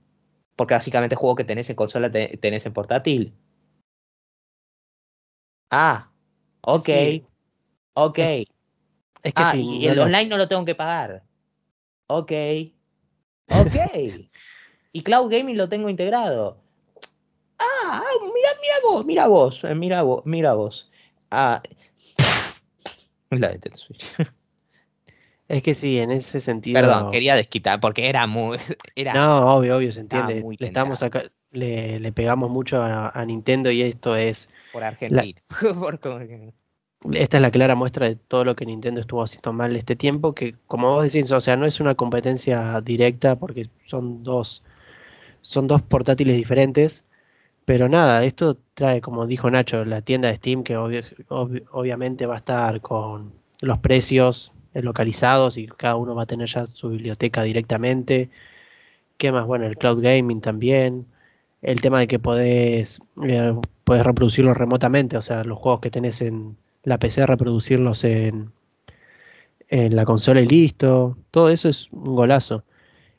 Porque básicamente el juego que tenés en consola te- tenés en portátil. Ah, ok, Sí. ok. es que Ah, sí, y no el online no lo tengo que pagar. Ok. Ok. [laughs] y Cloud Gaming lo tengo integrado. Ah, ah, mira, mira vos, mira vos, eh, mira vos, mira vos. Ah. La de Nintendo Switch. [laughs] Es que sí, en ese sentido. Perdón, quería desquitar porque era muy. [laughs] Era, No, obvio, obvio, se entiende. muy Le, estamos acá, le, le pegamos mucho a, a Nintendo y esto es. por Argentina. [laughs] Esta es la clara muestra de todo lo que Nintendo estuvo haciendo mal este tiempo. Que, como vos decís, o sea, no es una competencia directa porque son dos, son dos portátiles diferentes. Pero nada, esto trae, como dijo Nacho, la tienda de Steam, que obvio- obviamente va a estar con los precios localizados y cada uno va a tener ya su biblioteca directamente. ¿Qué más? Bueno, el cloud gaming también. El tema de que podés, eh, podés reproducirlos remotamente, o sea, los juegos que tenés en la PC, reproducirlos en, en la consola y listo. Todo eso es un golazo.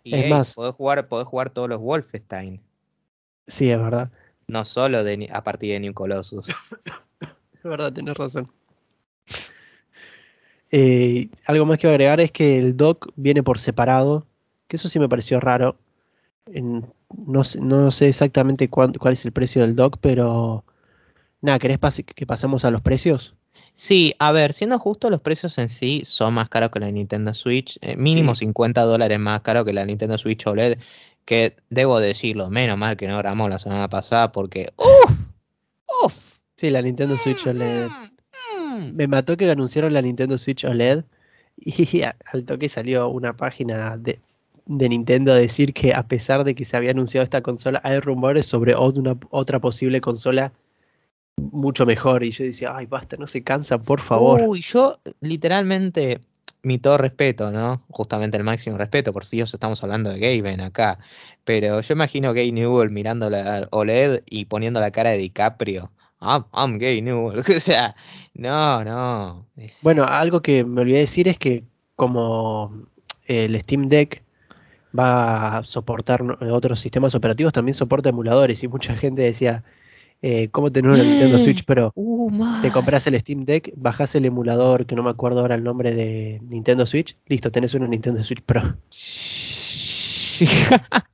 Y Es más- podés jugar, podés jugar todos los Wolfenstein. Sí, es verdad. No solo de, a partir de New Colossus. [laughs] Es verdad, tenés razón. Eh, algo más que agregar es que el dock viene por separado, que eso sí me pareció raro. En- no, sé- no sé exactamente cuán- cuál es el precio del dock, pero nada, ¿querés pas- que pasemos a los precios? Sí, a ver, siendo justo, los precios en sí son más caros que la Nintendo Switch, eh, mínimo Sí. 50 dólares más caro que la Nintendo Switch OLED, que debo decirlo, menos mal que no grabamos la semana pasada porque ¡Uf! ¡Uf! Sí, la Nintendo Switch OLED. Mm. Me mató que anunciaron la Nintendo Switch OLED y [laughs] al toque salió una página de, de Nintendo a decir que a pesar de que se había anunciado esta consola, hay rumores sobre una- otra posible consola mucho mejor. Y yo decía, ay, basta, no se cansa, por favor. Uy, yo literalmente, mi todo respeto, ¿no? Justamente el máximo respeto, por si Dios estamos hablando de Gaben acá. Pero yo imagino Gay Newell mirando la OLED y poniendo la cara de DiCaprio. I'm, I'm Gay Newell. [laughs] O sea, no, no. Bueno, algo que me olvidé decir es que como el Steam Deck va a soportar otros sistemas operativos, también soporta emuladores. Y mucha gente decía, eh, ¿cómo tener una Nintendo Switch [gasps] Pro? Uh, Te compras el Steam Deck, bajas el emulador, que no me acuerdo ahora el nombre de Nintendo Switch, listo, tenés una Nintendo Switch Pro. [laughs]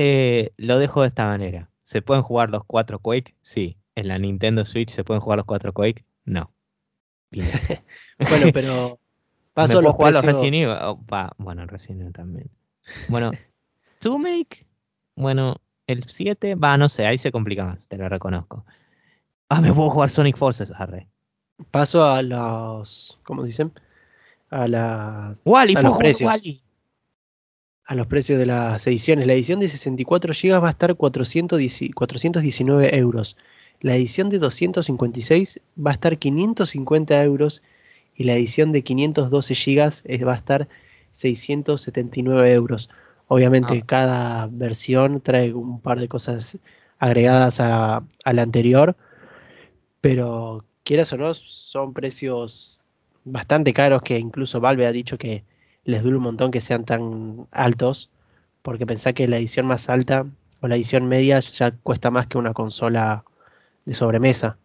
Eh, lo dejo de esta manera. ¿Se pueden jugar los cuatro Quake? Sí. ¿En la Nintendo Switch se pueden jugar los cuatro Quake? No. [laughs] Bueno, pero [laughs] ¿Me paso a los jugar los precios. Resident Evil? Oh, bueno, Resident Evil también. Bueno, To Make, bueno, el 7, va, no sé, ahí se complica más, te lo reconozco. Ah, me puedo jugar Sonic Forces, arre. Paso a los, ¿cómo dicen? A las Wally, A los precios. Wally. a los precios de las ediciones. La edición de 64 GB va a estar 410 419 euros. La edición de 256 va a estar 550 euros. Y la edición de 512 GB es- va a estar 679 euros. Obviamente Ah. cada versión trae un par de cosas agregadas a, a la anterior. Pero quieras o no, son precios bastante caros que incluso Valve ha dicho que les duele un montón que sean tan altos, porque pensá que la edición más alta o la edición media ya cuesta más que una consola de sobremesa.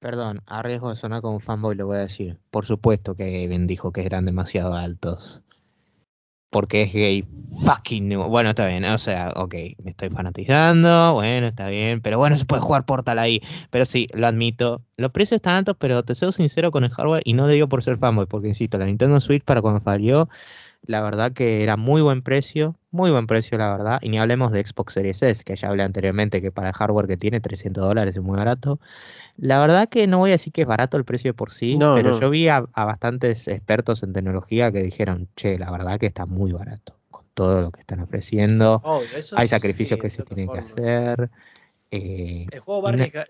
Perdón, a riesgo de sonar como fanboy lo voy a decir. Por supuesto que Gaben dijo que eran demasiado altos. Porque es gay fucking new. Bueno, está bien, o sea, ok, me estoy fanatizando, bueno, está bien, pero bueno, se puede jugar Portal ahí. Pero sí, lo admito, los precios están altos, pero te soy sincero con el hardware y no le digo por ser fanboy, porque insisto, la Nintendo Switch para cuando salió, la verdad que era muy buen precio, muy buen precio, la verdad. Y ni hablemos de Xbox Series S, que ya hablé anteriormente que para el hardware que tiene 300 dólares es muy barato. La verdad que no voy a decir que es barato el precio de por sí, No, pero no. yo vi a, a bastantes expertos en tecnología que dijeron, che, la verdad que está muy barato con todo lo que están ofreciendo. Hay sacrificios que se tienen que hacer. eh, El juego va a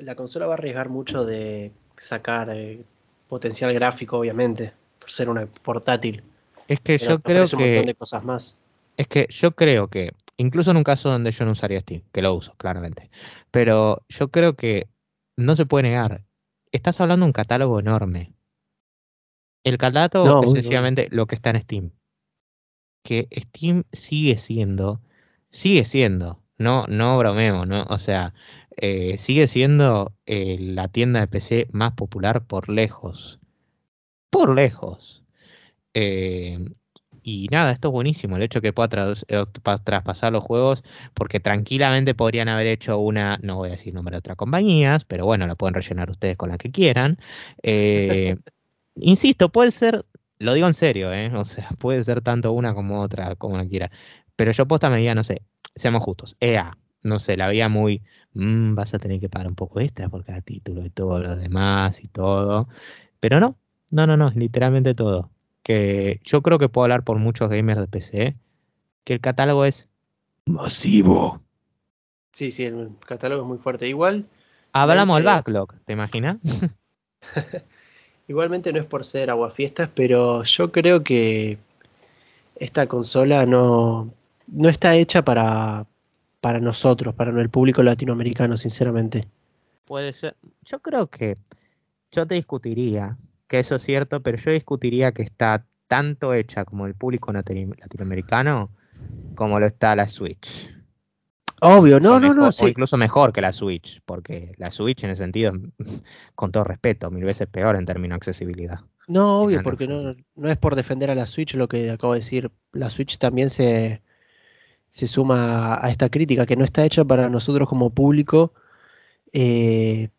la consola va a arriesgar mucho de sacar eh, potencial gráfico, obviamente, por ser una portátil. Es que Pero yo creo ofrece un montón que de cosas más. Es que yo creo que, incluso en un caso donde yo no usaría Steam, que lo uso, claramente, pero yo creo que no se puede negar, estás hablando de un catálogo enorme. El catálogo No, es sencillamente lo que está en Steam. Que Steam sigue siendo, sigue siendo, no, no bromemos, ¿no? O sea, eh, sigue siendo eh, la tienda de PC más popular por lejos. Por lejos. Eh, y nada, esto es buenísimo, el hecho que pueda eh, pa- traspasar los juegos, porque tranquilamente podrían haber hecho una, no voy a decir nombre de otras compañías, pero bueno, la pueden rellenar ustedes con la que quieran. Eh, [laughs] insisto, puede ser, lo digo en serio, ¿eh? O sea, puede ser tanto una como otra, como la quiera. Pero yo posta me diga, no sé, seamos justos, EA, no sé, la veía muy, "Mm, vas a tener que pagar un poco extra por cada título y todo lo demás y todo. Pero no, no, no, no, literalmente todo. Que yo creo que puedo hablar por muchos gamers de PC, que el catálogo es masivo. Sí, sí, el catálogo es muy fuerte. Igual, Hablamos del backlog, ¿te imaginas? [laughs] igualmente no es por ser aguafiestas, pero yo creo que esta consola no, no está hecha para, para nosotros, para el público latinoamericano, sinceramente. Puede ser. Yo creo que yo te discutiría que eso es cierto, pero yo discutiría que está tanto hecha como el público latino- latinoamericano como lo está la Switch. Obvio, O no, no, mejor- no, O incluso mejor que la Switch, porque la Switch en ese sentido, [laughs] con todo respeto, mil veces peor en términos de accesibilidad. No, obvio, porque no, no es por defender a la Switch lo que acabo de decir. La Switch también se, se suma a esta crítica, que no está hecha para nosotros como público, eh,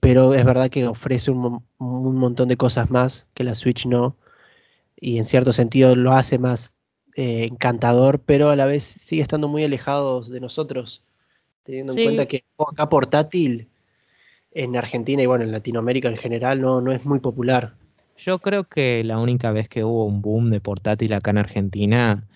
pero es verdad que ofrece un, mon- un montón de cosas más que la Switch no, y en cierto sentido lo hace más eh, encantador, pero a la vez sigue estando muy alejado de nosotros, teniendo en cuenta que acá portátil en Argentina y bueno, en Latinoamérica en general no, no es muy popular. Yo creo que la única vez que hubo un boom de portátil acá en Argentina,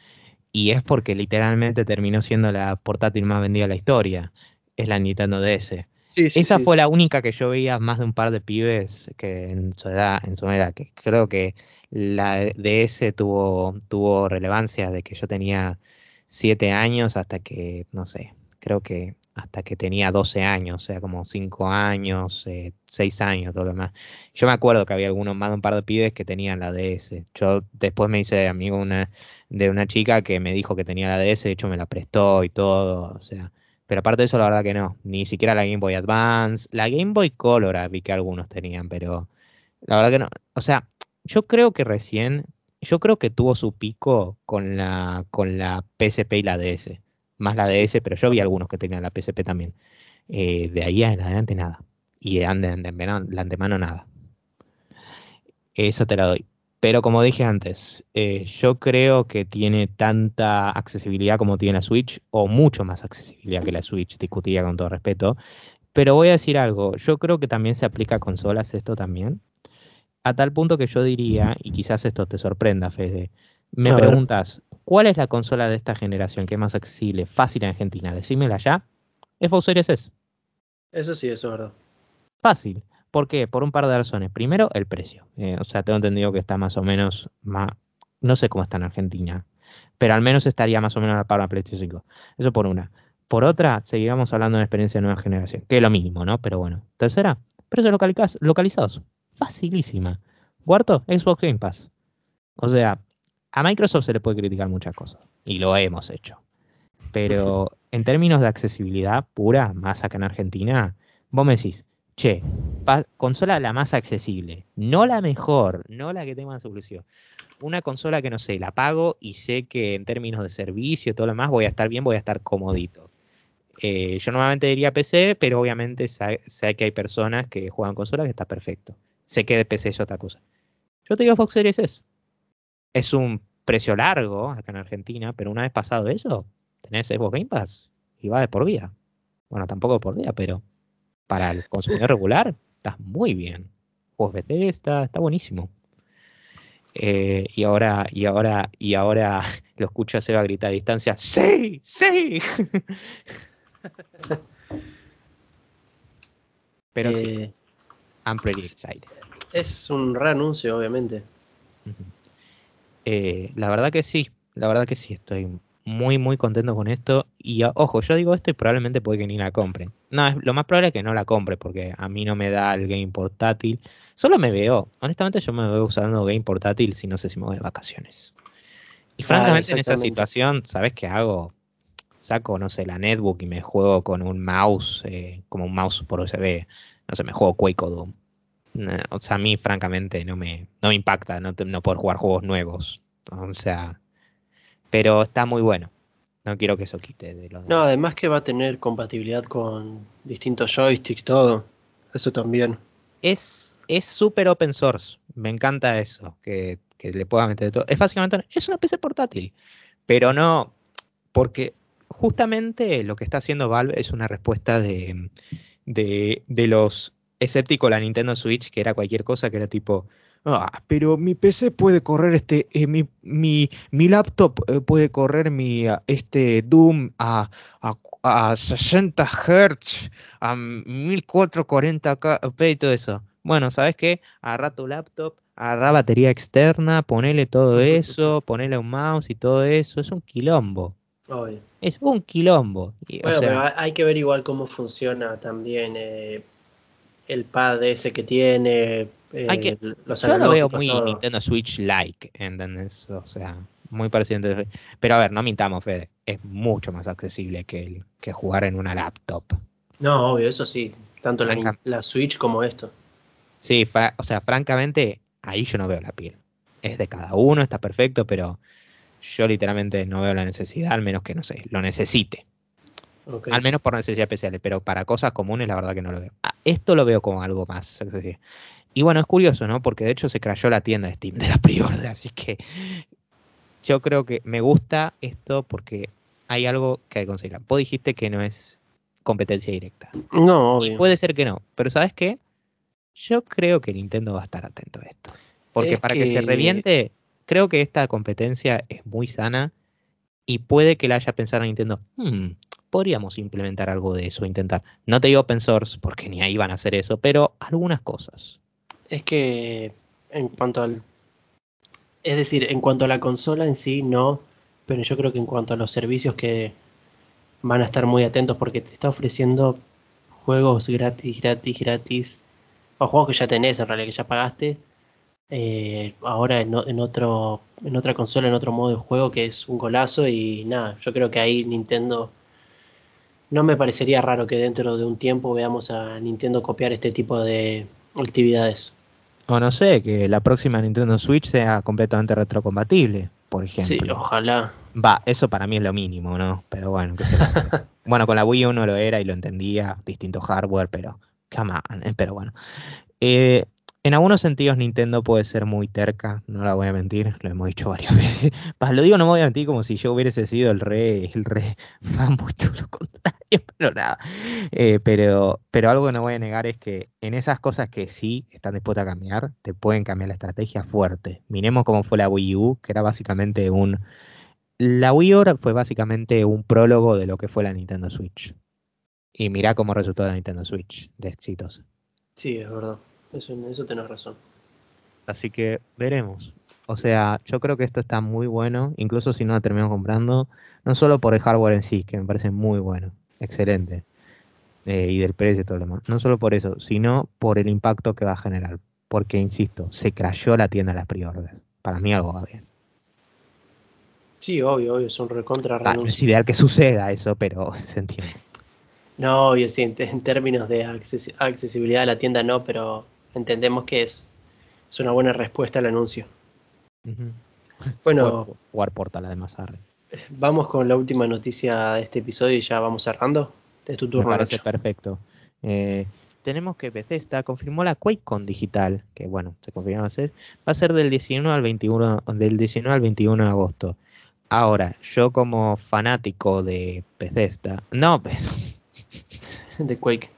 y es porque literalmente terminó siendo la portátil más vendida de la historia, es la Nintendo DS. Esa fue la única que yo veía más de un par de pibes que en su edad, en su edad, que creo que la DS tuvo, tuvo relevancia de que yo tenía siete años hasta que, no sé, creo que hasta que tenía 12 años, o sea, como 5 años, eh, 6 años, todo lo demás. Yo me acuerdo que había algunos más de un par de pibes que tenían la DS. Yo después me hice amigo una, de una chica que me dijo que tenía la DS, de hecho me la prestó y todo, o sea. Pero aparte de eso, la verdad que no. Ni siquiera la Game Boy Advance. La Game Boy Color ah, vi que algunos tenían, pero la verdad que no. O sea, yo creo que recién, yo creo que tuvo su pico con la, con la PSP y la DS más la DS, pero yo vi algunos que tenían la PSP también. Eh, de ahí en adelante nada. Y de, antemano, la antemano nada. Eso te la doy. Pero como dije antes, eh, yo creo que tiene tanta accesibilidad como tiene la Switch, o mucho más accesibilidad que la Switch, discutiría con todo respeto. Pero voy a decir algo, yo creo que también se aplica a consolas esto también. A tal punto que yo diría, y quizás esto te sorprenda, Fede, me preguntas, ¿cuál es la consola de esta generación que es más accesible, fácil en Argentina? Decímela ya. Xbox Series S. Eso sí, eso es verdad. Fácil. ¿Por qué? Por un par de razones. Primero, el precio. Eh, o sea, tengo entendido que está más o menos más, no sé cómo está en Argentina, pero al menos estaría más o menos a la par de PlayStation 5. Eso por una. Por otra, seguiríamos hablando de una experiencia de nueva generación, que es lo mismo, ¿no? Pero bueno. Tercera, precios localizados. Facilísima. Cuarto, Xbox Game Pass. O sea, a Microsoft se le puede criticar muchas cosas, y lo hemos hecho. Pero [laughs] en términos de accesibilidad pura, más acá en Argentina, vos me decís, che, consola la más accesible, no la mejor, no la que tenga más solución. Una consola que no sé, la pago y sé que en términos de servicio y todo lo demás voy a estar bien, voy a estar comodito. Eh, yo normalmente diría PC, pero obviamente sé, que hay personas que juegan consola que está perfecto. Sé que de PC es otra cosa. Yo te digo Fox Series S es un precio largo acá en Argentina, pero una vez pasado eso, tenés Xbox Game Pass y va de por vida. Bueno, tampoco por vida, pero para el consumidor regular estás muy bien. Juegos Bethesda, está buenísimo. Eh, y ahora, y ahora, y ahora [laughs] lo escucho a Seba gritar a distancia, ¡Sí! ¡Sí! [laughs] Pero sí, eh, I'm pretty excited. Es un reanuncio, obviamente. Eh, la verdad que sí, la verdad que sí, estoy muy, muy contento con esto. Y ojo, yo digo esto y probablemente puede que ni la compren. No, es, lo más probable es que no la compre porque a mí no me da el game portátil. Solo me veo, honestamente yo me veo usando game portátil si no sé si me voy de vacaciones. Y francamente en esa situación, ¿sabes qué hago? Saco, no sé, la netbook y me juego con un mouse, eh, como un mouse por USB. No sé, me juego Quake o Doom o sea, a mí francamente no me, no me impacta no, no poder jugar juegos nuevos. O sea, pero está muy bueno. No quiero que eso quite de los... No, además que va a tener compatibilidad con distintos joysticks, todo. Eso también. Es es súper open source. Me encanta eso, que, que le pueda meter todo. Es básicamente, es una PC portátil. Pero no, porque justamente lo que está haciendo Valve es una respuesta de, de, de los escéptico la Nintendo Switch, que era cualquier cosa, que era tipo, ah, pero mi PC puede correr este, eh, mi, mi, mi, laptop eh, puede correr mi ah, este Doom a, a, a 60 Hz, a 1440p y todo eso. Bueno, ¿sabes qué? Agarra tu laptop, agarra batería externa, ponele todo eso, [laughs] ponele un mouse y todo eso. Es un quilombo. Es un quilombo. bueno, pero hay que ver igual cómo funciona también. Eh, el pad ese que tiene. Eh, los yo lo veo muy Nintendo Switch like, ¿entendés? O sea, muy parecido. Pero a ver, no mintamos, Fede. Es mucho más accesible que, el, que jugar en una laptop. No, obvio, eso sí. Tanto la, Switch como esto. Sí, o sea, francamente, ahí yo no veo la piel. Es de cada uno, está perfecto, pero yo literalmente no veo la necesidad, al menos que, no sé, lo necesite. Al menos por necesidades especiales, pero para cosas comunes la verdad que no lo veo. Ah, esto lo veo como algo más accesible. Y bueno, es curioso, ¿no? Porque de hecho se crayó la tienda de Steam de la pre así que yo creo que me gusta esto porque hay algo que hay que considerar. Vos dijiste que no es competencia directa. No, Y obvio. puede ser que no, pero ¿sabes qué? Yo creo que Nintendo va a estar atento a esto. Porque Es para que... se reviente, creo que esta competencia es muy sana y puede que la haya pensado Nintendo. "Hmm, podríamos implementar algo de eso, intentar. No te digo open source, porque ni ahí van a hacer eso, pero algunas cosas. Es que en cuanto al... Es decir, en cuanto a la consola en sí, no. Pero yo creo que en cuanto a los servicios que van a estar muy atentos porque te está ofreciendo juegos gratis, gratis, gratis. O juegos que ya tenés en realidad, que ya pagaste. eh, ahora en, en otro, en otra consola, en otro modo de juego que es un golazo y nada, yo creo que ahí Nintendo no me parecería raro que dentro de un tiempo veamos a Nintendo copiar este tipo de actividades. O no sé, que la próxima Nintendo Switch sea completamente retrocompatible, por Sí, ejemplo. ojalá. Va, eso para mí es lo mínimo, ¿no? Pero bueno, ¿qué se? [laughs] Bueno, con la Wii uno lo era y lo entendía, distinto hardware, pero come on, eh, pero bueno. Eh, en algunos sentidos Nintendo puede ser muy terca, no la voy a mentir, lo hemos dicho varias [laughs] veces. Lo digo, no me voy a mentir como si yo hubiese sido el re, el re [laughs] fanboy, todo lo contrario, [laughs] pero nada. Eh, pero, pero algo que no voy a negar es que en esas cosas que sí están dispuestas a cambiar, te pueden cambiar la estrategia fuerte. Miremos cómo fue la Wii U, que era básicamente un... La Wii U fue básicamente un prólogo de lo que fue la Nintendo Switch. Y mirá cómo resultó la Nintendo Switch de exitosa. Sí, es verdad. Eso, eso tenés razón. Así que veremos. O sea, yo creo que esto está muy bueno, incluso si no lo terminamos comprando, no solo por el hardware en sí, que me parece muy bueno, excelente, eh, y del precio y todo lo demás, no solo por eso, sino por el impacto que va a generar. Porque, insisto, se crayó la tienda de las pre-orders. Para mí algo va bien. Sí, obvio, obvio, son recontra Ah, no es ideal que suceda eso, pero [laughs] se entiende. No, obvio, sí, en, términos de acces- accesibilidad a la tienda no, pero entendemos que es, es una buena respuesta al anuncio. [laughs] Bueno. Jugar Portal además, arre. Vamos con la última noticia de este episodio y ya vamos cerrando. Es tu Me turno, parece Nacho. perfecto. Eh, tenemos que Bethesda confirmó la QuakeCon digital, que bueno, se confirmó va a ser, va a ser del 19 al 21, del 19 al 21 de agosto. Ahora, yo como fanático de Bethesda, no, [laughs] De Quake.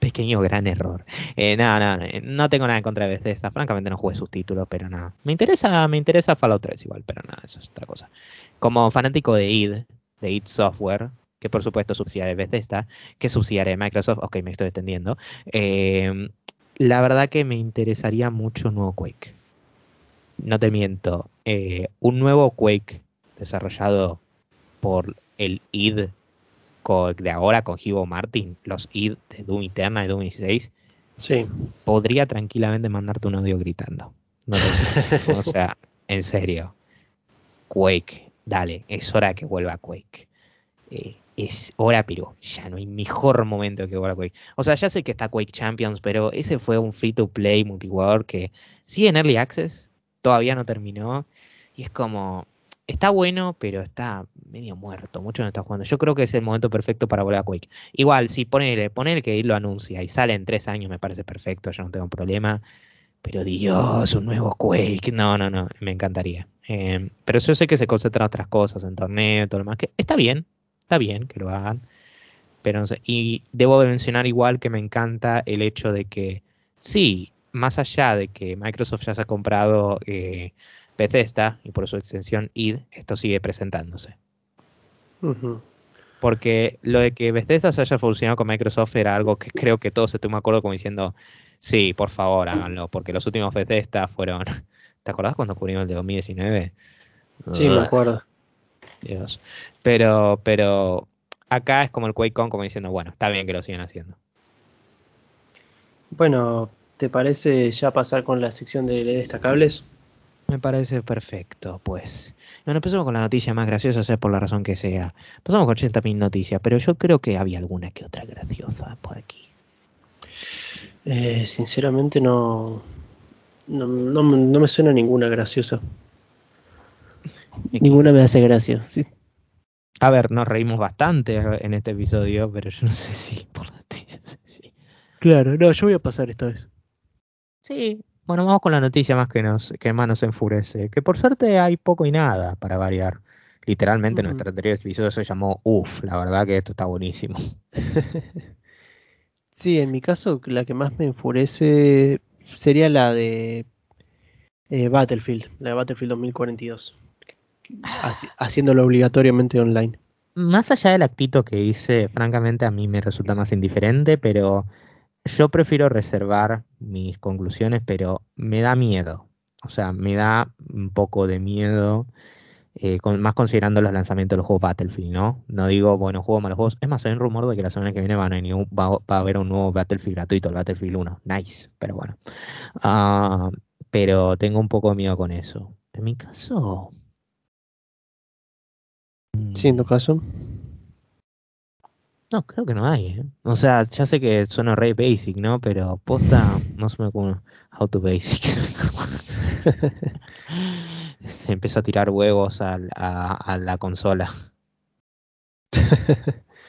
Pequeño gran error. Eh, no, no, no, no tengo nada en contra de Bethesda, francamente no jugué sus títulos, pero nada. Me interesa, me interesa Fallout 3 igual, pero nada, eso es otra cosa. Como fanático de id, de id Software, que por supuesto es subsidiaria de Bethesda, que subsidiaria de Microsoft, ok, me estoy extendiendo. eh, la verdad que me interesaría mucho un nuevo Quake. No te miento, eh, un nuevo Quake desarrollado por el id de ahora con Hugo Martin, los id de Doom Eternal y Doom 16, Sí. podría tranquilamente mandarte un audio gritando. No te [laughs] o sea, en serio. Quake, dale, es hora que vuelva Quake. Eh, es hora, pero ya no hay mejor momento que vuelva Quake. O sea, ya sé que está Quake Champions, pero ese fue un free to play multijugador que sigue en Early Access, todavía no terminó. Y es como, está bueno, pero está medio muerto. Mucho no está jugando. Yo creo que es el momento perfecto para volver a Quake. Igual, si ponele, ponele que lo anuncia y sale en tres años, me parece perfecto, yo no tengo problema. Pero Dios, un nuevo Quake. No, no, no, me encantaría. Eh, pero yo sé que se concentran en otras cosas, en torneo todo lo demás. Que está bien, está bien que lo hagan. Pero no sé. Y debo de mencionar igual que me encanta el hecho de que, sí, más allá de que Microsoft ya se ha comprado eh, Bethesda y por su extensión id, esto sigue presentándose. Porque lo de que Bethesda se haya fusionado con Microsoft era algo que creo que todos estuvimos de acuerdo como diciendo, sí, por favor, háganlo, porque los últimos Bethesda fueron... [laughs] ¿Te acordás cuando cubrimos el de 2019? Sí, me acuerdo. Dios. Pero, pero acá es como el QuakeCon como diciendo, bueno, está bien que lo sigan haciendo. Bueno, ¿te parece ya pasar con la sección de destacables? Me parece perfecto, pues. Bueno, empezamos con la noticia más graciosa, sea por la razón que sea. Pasamos con 80.000 noticias, pero yo creo que había alguna que otra graciosa por aquí. Eh, sinceramente no, no, no, me- no me suena ninguna graciosa. Ninguna me hace gracia. sí. A ver, nos reímos bastante en este episodio, pero yo no sé si por la noticia. sí. Claro, no, yo voy a pasar esta vez. Sí, Bueno, vamos con la noticia más que nos, que más nos enfurece. Que por suerte hay poco y nada para variar. Literalmente Ujú. nuestro anterior episodio se llamó Uf, la verdad que esto está buenísimo. [laughs] Sí, en mi caso, la que más me enfurece sería la de eh, Battlefield, la de Battlefield 2042. Haci- haciéndolo obligatoriamente online. Más allá del actito que hice, francamente a mí me resulta más indiferente, pero yo prefiero reservar mis conclusiones, pero me da miedo. O sea, me da un poco de miedo, eh, más considerando los lanzamientos de los juegos Battlefield, ¿no? No digo, bueno, juego malos juegos. Es más, hay un rumor de que la semana que viene van a va a haber un nuevo Battlefield gratuito, el Battlefield 1. Nice, pero bueno. Ah, pero tengo un poco de miedo con eso. En mi caso... Sí, en tu caso. No, creo que no hay, ¿eh? O sea, ya sé que suena re basic, ¿no? Pero posta, [laughs] no se me ocurre. Auto basic. [laughs] Se empezó a tirar huevos al- a, a la consola. [laughs]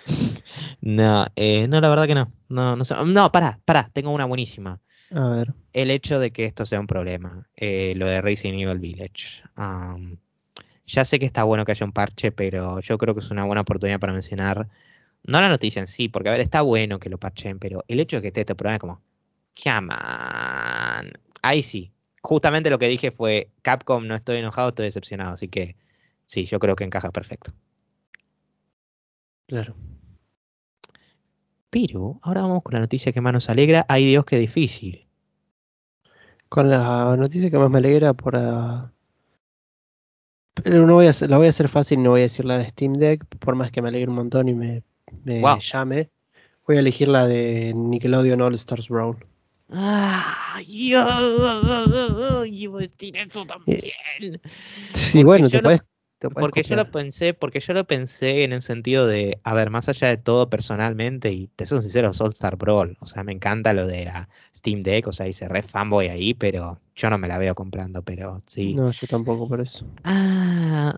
No, eh, no, la verdad que no. No, no sé. No, pará, pará, tengo una buenísima. A ver. El hecho de que esto sea un problema, eh, lo de Resident Evil Village. Ya sé que está bueno que haya un parche, pero yo creo que es una buena oportunidad para mencionar, no la noticia en sí, porque a ver, está bueno que lo parchen, pero el hecho de que esté este programa es como, on. Ahí sí, justamente lo que dije fue, Capcom no estoy enojado, estoy decepcionado, así que sí, yo creo que encaja perfecto. Claro. Pero ahora vamos con la noticia que más nos alegra, ay Dios, qué difícil. Con la noticia que más me alegra por... ah, Pero no voy a hacer, la voy a hacer fácil, no voy a decir la de Steam Deck, por más que me alegre un montón y me, me Wow. llame. Voy a elegir la de Nickelodeon All Stars Brawl. Ah, yo, iba a decir eso también. Sí, Porque bueno, yo te lo- puedes, te puedes Porque yo lo pensé, porque yo lo pensé en el sentido de, a ver, más allá de todo personalmente, y te soy sincero, All Star Brawl, o sea, me encanta lo de la Steam Deck, o sea, hice re fanboy ahí, pero yo no me la veo comprando, pero sí. No, yo tampoco por eso. Ah,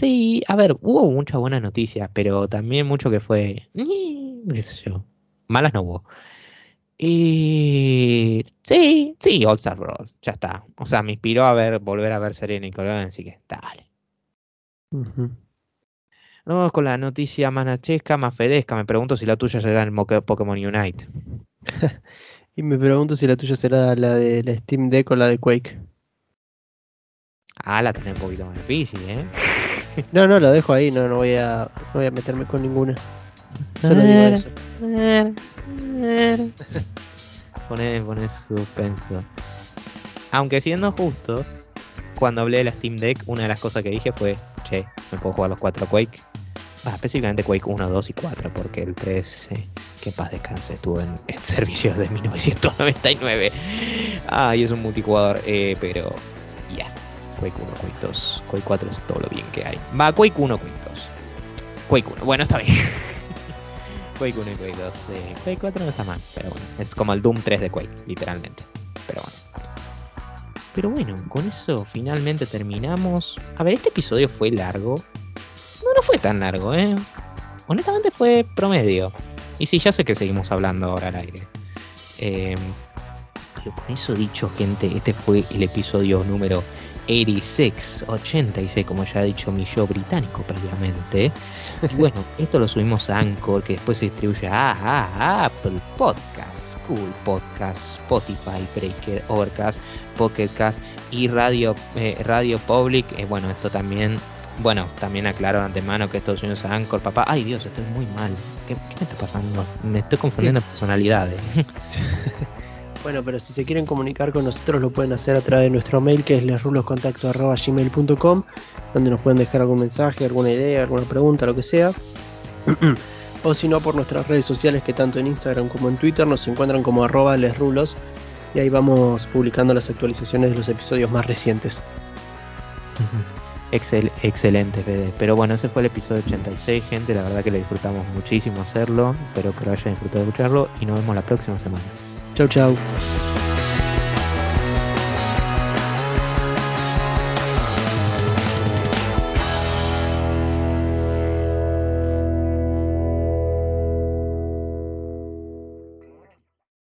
sí, a ver, hubo muchas buenas noticias, pero también mucho que fue, qué sé yo, malas no hubo. Y sí, sí, All Star Brawl, ya está. O sea, me inspiró a ver, volver a ver serie de Nickelodeon, así que dale. Ujú. Vamos con la noticia más nachesca, más fedesca. Me pregunto si la tuya será el Pokémon Unite. [laughs] Y me pregunto si la tuya será la de la Steam Deck o la de Quake. Ah, la tenés un poquito más difícil, ¿eh? [laughs] No, no, la dejo ahí, no, no voy a, no voy a meterme con ninguna. Solo digo eso. [laughs] Poné, poné suspenso. Aunque siendo justos, cuando hablé de la Steam Deck, una de las cosas que dije fue, che, me puedo jugar los 4 Quake. Ah, específicamente Quake 1, 2 y 4, porque el 3, eh, que paz descanse, estuvo en, en [laughs] servicio de 1999. Ah, y es un multijugador, eh, pero. Quake 1, Quake 2, Quake 4 es todo lo bien que hay. Va, Quake 1, Quake 2. Quake 1, bueno, está bien. [laughs] Quake 1 y Quake 2. eh, Quake 4 no está mal, pero bueno. Es como el Doom 3 de Quake, literalmente. Pero bueno. Pero bueno, con eso finalmente terminamos. A ver, este episodio fue largo. No, no fue tan largo, ¿eh? Honestamente fue promedio. Y sí, ya sé que seguimos hablando ahora al aire. Eh, pero con eso dicho, gente, este fue el episodio número 86, 86, como ya ha dicho mi yo británico previamente. Y bueno, [laughs] esto lo subimos a Anchor, que después se distribuye a, a- a Apple Podcast, Google Podcast, Spotify, Breaker, Overcast, Pocket Cast y Radio, eh, Radio Public. Eh, bueno, esto también, bueno, también aclaro de antemano que esto lo subimos a Anchor, papá. Ay Dios, estoy muy mal. ¿Qué, qué me está pasando? Me estoy confundiendo personalidades. [laughs] Bueno, pero si se quieren comunicar con nosotros lo pueden hacer a través de nuestro mail que es lesruloscontacto.gmail.com donde nos pueden dejar algún mensaje, alguna idea, alguna pregunta, lo que sea. [clears throat] o si no por nuestras redes sociales que tanto en Instagram como en Twitter nos encuentran como arroba lesrulos y ahí vamos publicando las actualizaciones de los episodios más recientes. Excel, excelente, Fede. Pero bueno, ese fue el episodio 86, gente. La verdad que le disfrutamos muchísimo hacerlo. Espero que lo hayan disfrutado escucharlo. Y nos vemos la próxima semana. Ciao, ciao.